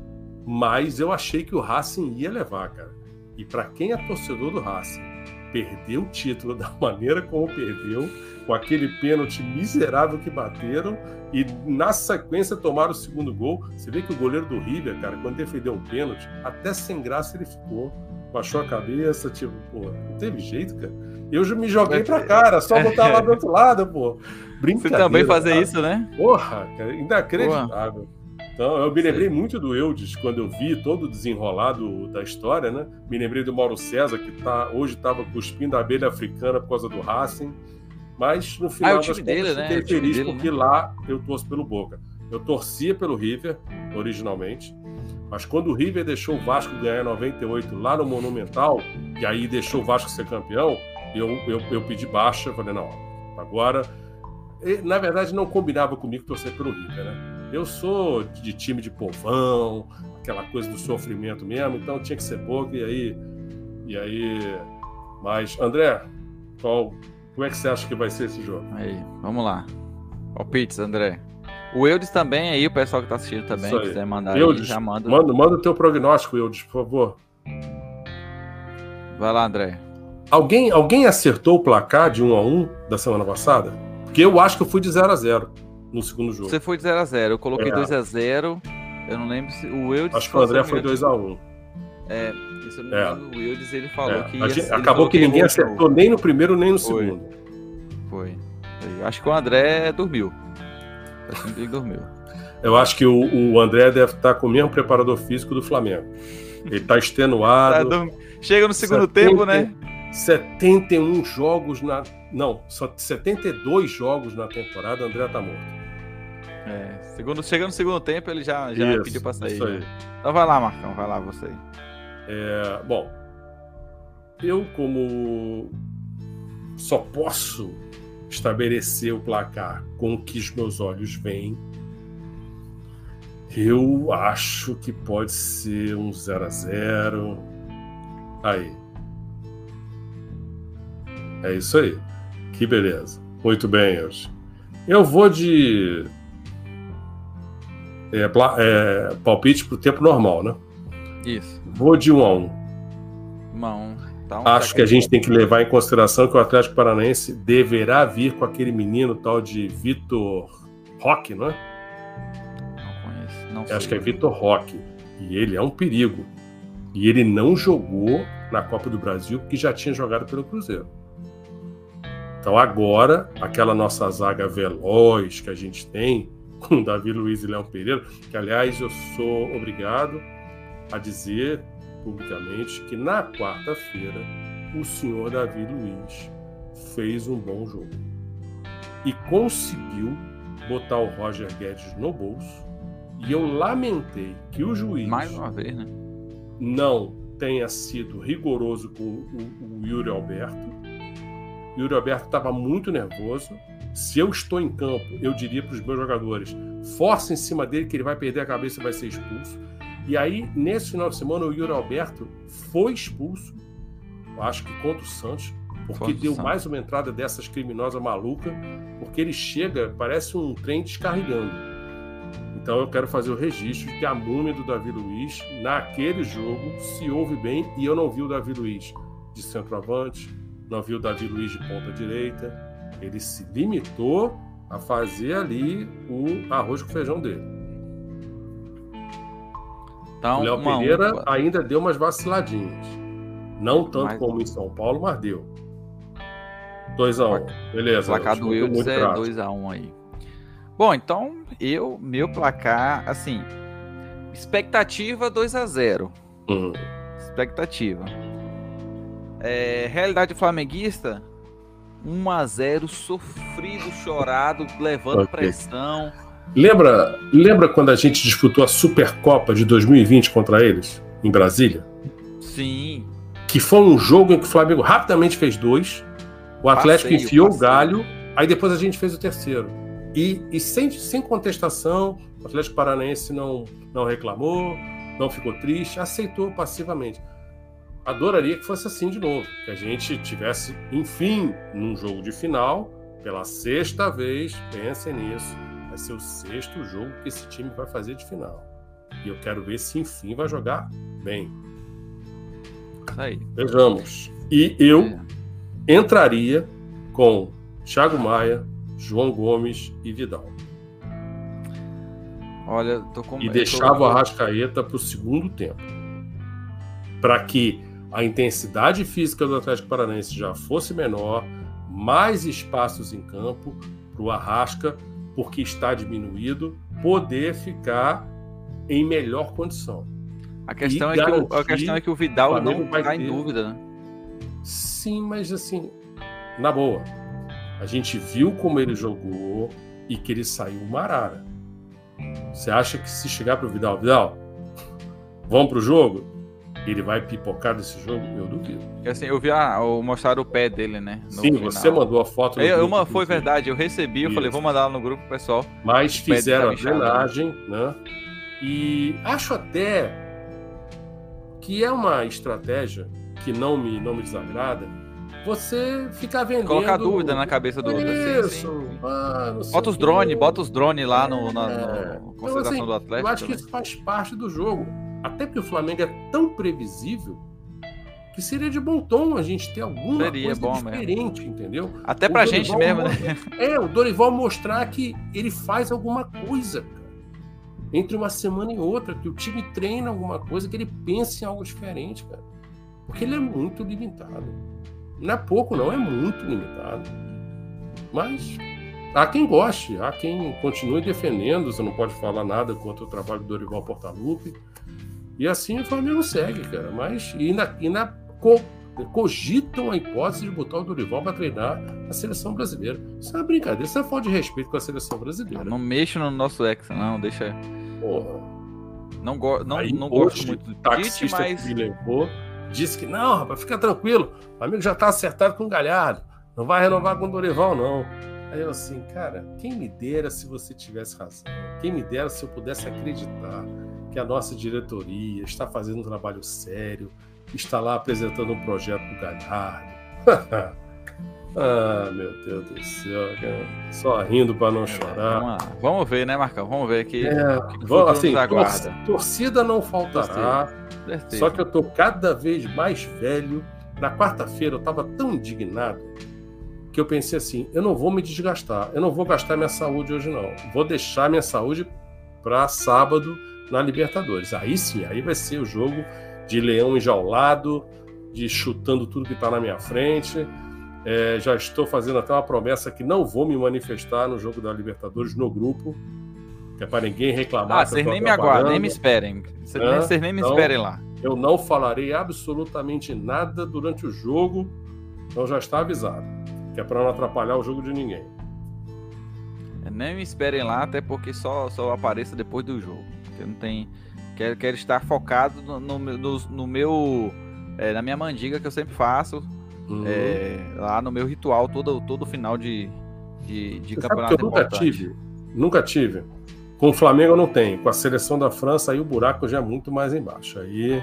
mas eu achei que o Racing ia levar, cara. E para quem é torcedor do Racing perder o título da maneira como perdeu, com aquele pênalti miserável que bateram e na sequência tomaram o segundo gol. Você vê que o goleiro do River, cara, quando defendeu um pênalti, até sem graça ele ficou. Baixou a cabeça, tipo, pô, não teve jeito, cara. Eu já me joguei pra cara, só botar lá do outro lado, pô. Você também fazer cara. isso, né? Porra, cara, inacreditável. Porra. Então, eu me lembrei muito do Eudes quando eu vi todo o desenrolado da história, né? Me lembrei do Mauro César, que tá, hoje estava cuspindo a abelha africana por causa do Racing. Mas no final ah, das contas, dele, né? fiquei feliz dele, porque né? lá eu torço pelo Boca. Eu torcia pelo River, originalmente. Mas quando o River deixou o Vasco ganhar em 98 lá no Monumental, e aí deixou o Vasco ser campeão, eu, eu, eu pedi baixa. Falei, não, agora. Na verdade, não combinava comigo torcer pelo River, né? Eu sou de time de povão, aquela coisa do sofrimento mesmo, então tinha que ser pouco, e aí. E aí. Mas, André, qual, como é que você acha que vai ser esse jogo? Aí, vamos lá. Palpites, André. O Eudes também aí, o pessoal que tá assistindo também, quiser mandar Eudes, aí, já manda. manda. Manda o teu prognóstico, Eudes, por favor. Vai lá, André. Alguém, alguém acertou o placar de 1 a 1 da semana passada? Porque eu acho que eu fui de 0 a 0 no segundo jogo. Você foi de 0x0. Eu coloquei 2x0. É. Eu não lembro se. O Eudes. Acho que o André foi 2x1. É, se eu não é. o Eudes ele falou é. que. Ia, gente, acabou que ninguém acertou nem no primeiro nem no foi. segundo. Foi. foi. Acho que o André dormiu. Acho que ele dormiu. Eu acho que o, o, André deve estar com o mesmo preparador físico do Flamengo. Ele está extenuado. [laughs] tá Chega no segundo 70, tempo, né? 71 jogos na. Não, só 72 jogos na temporada, o André tá morto. É, segundo, chega no segundo tempo, ele já, já isso, pediu pra sair. Isso aí. Né? Então vai lá, Marcão, vai lá você. É, bom, eu como só posso estabelecer o placar com o que os meus olhos veem, eu acho que pode ser um 0 a 0 Aí. É isso aí. Que beleza. Muito bem, Elcio. Eu vou de é, é, palpite para o tempo normal, né? Isso. Vou de 1 um a 1 um. 1 a 1 então, Acho que a gente tem que levar em consideração que o Atlético Paranaense deverá vir com aquele menino tal de Vitor Roque, não é? Não conheço. Não. Acho que é Vitor Roque. E ele é um perigo. E ele não jogou na Copa do Brasil porque já tinha jogado pelo Cruzeiro. Então agora, aquela nossa zaga veloz que a gente tem, com Davi Luiz e Léo Pereira, que aliás eu sou obrigado a dizer publicamente que na quarta-feira o senhor Davi Luiz fez um bom jogo e conseguiu botar o Roger Guedes no bolso. E eu lamentei que o juiz mais uma vez, né? não tenha sido rigoroso com o, o Yuri Alberto. Yuri Alberto estava muito nervoso se eu estou em campo, eu diria para os meus jogadores: força em cima dele que ele vai perder a cabeça e vai ser expulso. E aí, nesse final de semana, o Yuri Alberto foi expulso, acho que contra o Santos, porque deu mais uma entrada dessas criminosas maluca, porque ele chega, parece um trem descarregando. Então eu quero fazer o registro de que a múmia do Davi Luiz, naquele jogo, se ouve bem, e eu não vi o Davi Luiz de centroavante, não vi o Davi Luiz de ponta direita, ele se limitou a fazer ali o arroz com feijão dele. Então, o Léo Pereira uma... ainda deu umas vaciladinhas. Não tanto mas... como em São Paulo, mas deu. 2x1. Um. Beleza. O placar do Wildes é 2x1 um aí. Bom, então eu, meu placar, assim, expectativa 2x0. Uhum. Expectativa. É, realidade flamenguista, 1 a 0 sofrido, chorado, levando okay. pressão. Lembra, lembra quando a gente disputou a Supercopa de 2020 contra eles, em Brasília? Sim. Que foi um jogo em que o Flamengo rapidamente fez dois, o Atlético passeio, enfiou passeio. o galho, aí depois a gente fez o terceiro. E, e sem, sem contestação, o Atlético Paranaense não, não reclamou, não ficou triste, aceitou passivamente adoraria que fosse assim de novo, que a gente tivesse, enfim, num jogo de final, pela sexta vez, pensem nisso, vai ser o sexto jogo que esse time vai fazer de final. E eu quero ver se, enfim, vai jogar bem. Aí. Vejamos. E eu, entraria com Thiago Maia, João Gomes e Vidal. Olha, tô com E deixava o Arrascaeta para o segundo tempo. Para que a intensidade física do Atlético Paranaense já fosse menor, mais espaços em campo para o Arrasca, porque está diminuído, poder ficar em melhor condição. A questão, é que, o, a questão é que o Vidal não está em dúvida, né? Sim, mas assim, na boa. A gente viu como ele jogou e que ele saiu marara. Você acha que se chegar para o Vidal, Vidal, vamos para o jogo? Ele vai pipocar desse jogo? Eu duvido. Assim, eu vi a, o, mostrar o pé dele, né? Sim, final. você mandou a foto. No eu, grupo, foi verdade, eu recebi, eu Isso. falei, vou mandar no grupo pessoal. Mas fizeram a drenagem, né? E acho até que é uma estratégia que não me, não me desagrada, você ficar vendendo. Colocar dúvida na cabeça do outro. Isso. Assim, ah, bota os drones, bota os drones lá no, na, é. no consideração então, assim, do Atlético. Eu acho também. que isso faz parte do jogo. Até porque o Flamengo é tão previsível que seria de bom tom a gente ter alguma seria coisa diferente, mesmo. entendeu? Até pra gente mesmo, né? É, o Dorival mostrar que ele faz alguma coisa, cara. Entre uma semana e outra, que o time treina alguma coisa, que ele pense em algo diferente, cara. Porque ele é muito limitado. Não é pouco, não, é muito limitado. Mas há quem goste, há quem continue defendendo, você não pode falar nada contra o trabalho do Dorival Portalupe. E assim o Flamengo segue, cara. Mas ainda, ainda co, cogitam a hipótese de botar o Dorival para treinar a seleção brasileira. Isso é uma brincadeira, isso é falta de respeito com a seleção brasileira. Não, não mexa no nosso ex, não, deixa. Porra. Não, go não, Aí, não gosto muito do Tite, mas. Que me levou disse que não, rapaz, fica tranquilo, o amigo já tá acertado com o Galhardo, não vai renovar com o Dorival, não. Aí eu assim, cara, quem me dera se você tivesse razão, quem me dera se eu pudesse acreditar que a nossa diretoria está fazendo um trabalho sério, está lá apresentando um projeto do Galhardo. [laughs] ah, meu Deus do céu, cara. Só rindo para não é, chorar. Vamos, vamos, ver, né, Marcão? Vamos ver aqui. É, que, que assim, torcida não faltará. Torcida. Só que eu tô cada vez mais velho. Na quarta-feira eu estava tão indignado que eu pensei assim: eu não vou me desgastar, eu não vou gastar minha saúde hoje, não. Vou deixar minha saúde para sábado na Libertadores. Aí sim, aí vai ser o jogo de leão enjaulado, de chutando tudo que está na minha frente. É, já estou fazendo até uma promessa que não vou me manifestar no jogo da Libertadores no grupo, que é para ninguém reclamar. Ah, vocês nem me aguardem, nem me esperem. Vocês nem me então, esperem lá. Eu não falarei absolutamente nada durante o jogo, então já está avisado, que é para não atrapalhar o jogo de ninguém. É, nem me esperem lá, até porque só, só apareça depois do jogo. Porque não tem. Quero, quero estar focado no, no, no, no meu. É, na minha mandiga que eu sempre faço. Uhum. É, lá no meu ritual todo, todo final de, de, de campeonato. que eu nunca tive. Nunca tive. Com o Flamengo eu não tenho. Com a seleção da França, aí o buraco já é muito mais embaixo. Aí,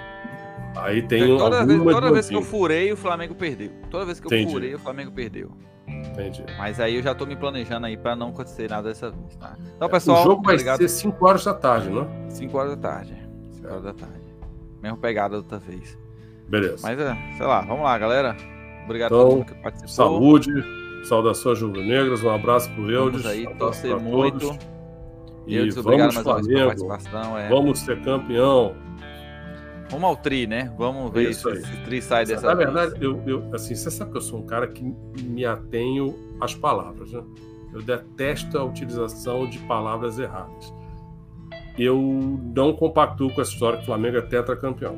aí tem Toda, vez, toda vez que eu furei, o Flamengo perdeu. Toda vez que eu Entendi. furei, o Flamengo perdeu. Entendi. Mas aí eu já tô me planejando aí para não acontecer nada dessa vez, tá? Então, pessoal. O jogo vai obrigado. ser 5 horas da tarde, não? 5 horas da tarde. 5 horas da tarde. Mesmo pegada outra vez. Beleza. Mas, é, sei lá, vamos lá, galera. Obrigado então, a todo mundo que participou. Saúde, saudações rubro-negras, um abraço pro Eudes. Vamos aí, torcer muito. Todos. E vamos Flamengo, é... vamos ser campeão. Vamos ao tri, né? Vamos ver Isso se esse tri sai dessa. Na verdade, eu, eu, assim, você sabe que eu sou um cara que me atenho às palavras, né? Eu detesto a utilização de palavras erradas. Eu não compactuo com essa história que o Flamengo é tetracampeão.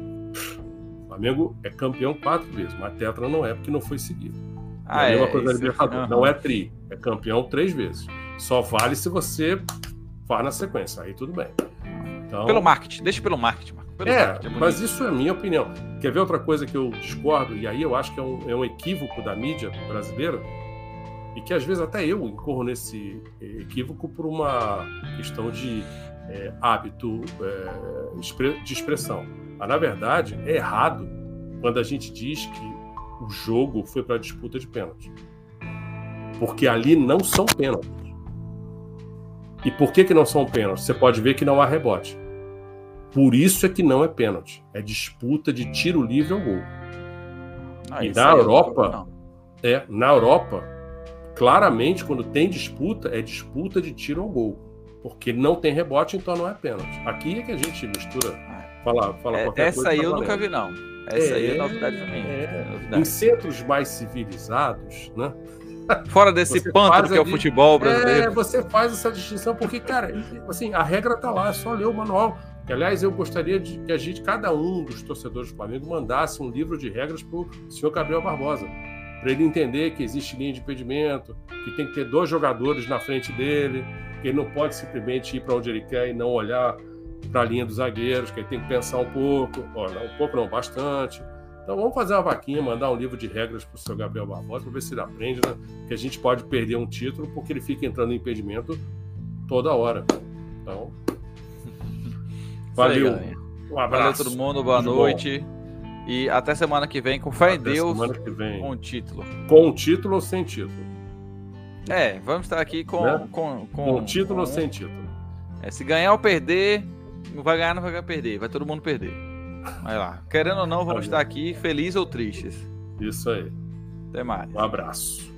O Flamengo é campeão quatro vezes, mas tetra não é porque não foi seguido. Ah, é, é coisa Libertadores. Não é tri, é campeão três vezes. Só vale se você vá na sequência, aí tudo bem. Então, pelo marketing, deixa pelo marketing. Pelo é, marketing, é mas isso é a minha opinião. Quer ver outra coisa que eu discordo, e aí eu acho que é um, é um equívoco da mídia brasileira, e que às vezes até eu incorro nesse equívoco por uma questão de é, hábito é, de expressão. Mas, na verdade, é errado quando a gente diz que o jogo foi para disputa de pênalti. Porque ali não são pênaltis. E por que, que não são pênaltis? Você pode ver que não há rebote. Por isso é que não é pênalti. É disputa de tiro livre ao gol. Ah, e na Europa, É, na Europa, claramente, quando tem disputa, é disputa de tiro ao gol. Porque não tem rebote, então não é pênalti. Aqui é que a gente mistura. Fala, fala É, qualquer essa coisa, aí tá eu nunca vi, não. Essa aí é É, novidade pra mim. é. Novidade. Em centros mais civilizados, né? [laughs] Fora desse pântano que é o futebol É, brasileiro. você faz essa distinção, porque, cara, assim, a regra tá lá, é só ler o manual. Que, aliás, eu gostaria de que a gente, cada um dos torcedores do Flamengo, mandasse um livro de regras pro senhor Gabriel Barbosa. Para ele entender que existe linha de impedimento, que tem que ter dois jogadores na frente dele, que ele não pode simplesmente ir para onde ele quer e não olhar para a linha dos zagueiros, que ele tem que pensar um pouco, não, um pouco não, bastante. Então vamos fazer uma vaquinha, mandar um livro de regras para o seu Gabriel Barbosa, para ver se ele aprende, né? Que a gente pode perder um título porque ele fica entrando em impedimento toda hora. Então, Valeu. Aí, um abraço. Valeu todo mundo, boa tá Muito noite. Bom. E até semana que vem, com fé até em Deus, com o título. Com o título ou sem título? É, vamos estar aqui com... Né? Com, com, com título com... ou sem título? É, se ganhar ou perder, não vai ganhar, não vai perder. Vai todo mundo perder. Vai lá. Querendo ou não, vamos Valeu. estar aqui felizes ou tristes. Isso aí. Até mais. Um abraço.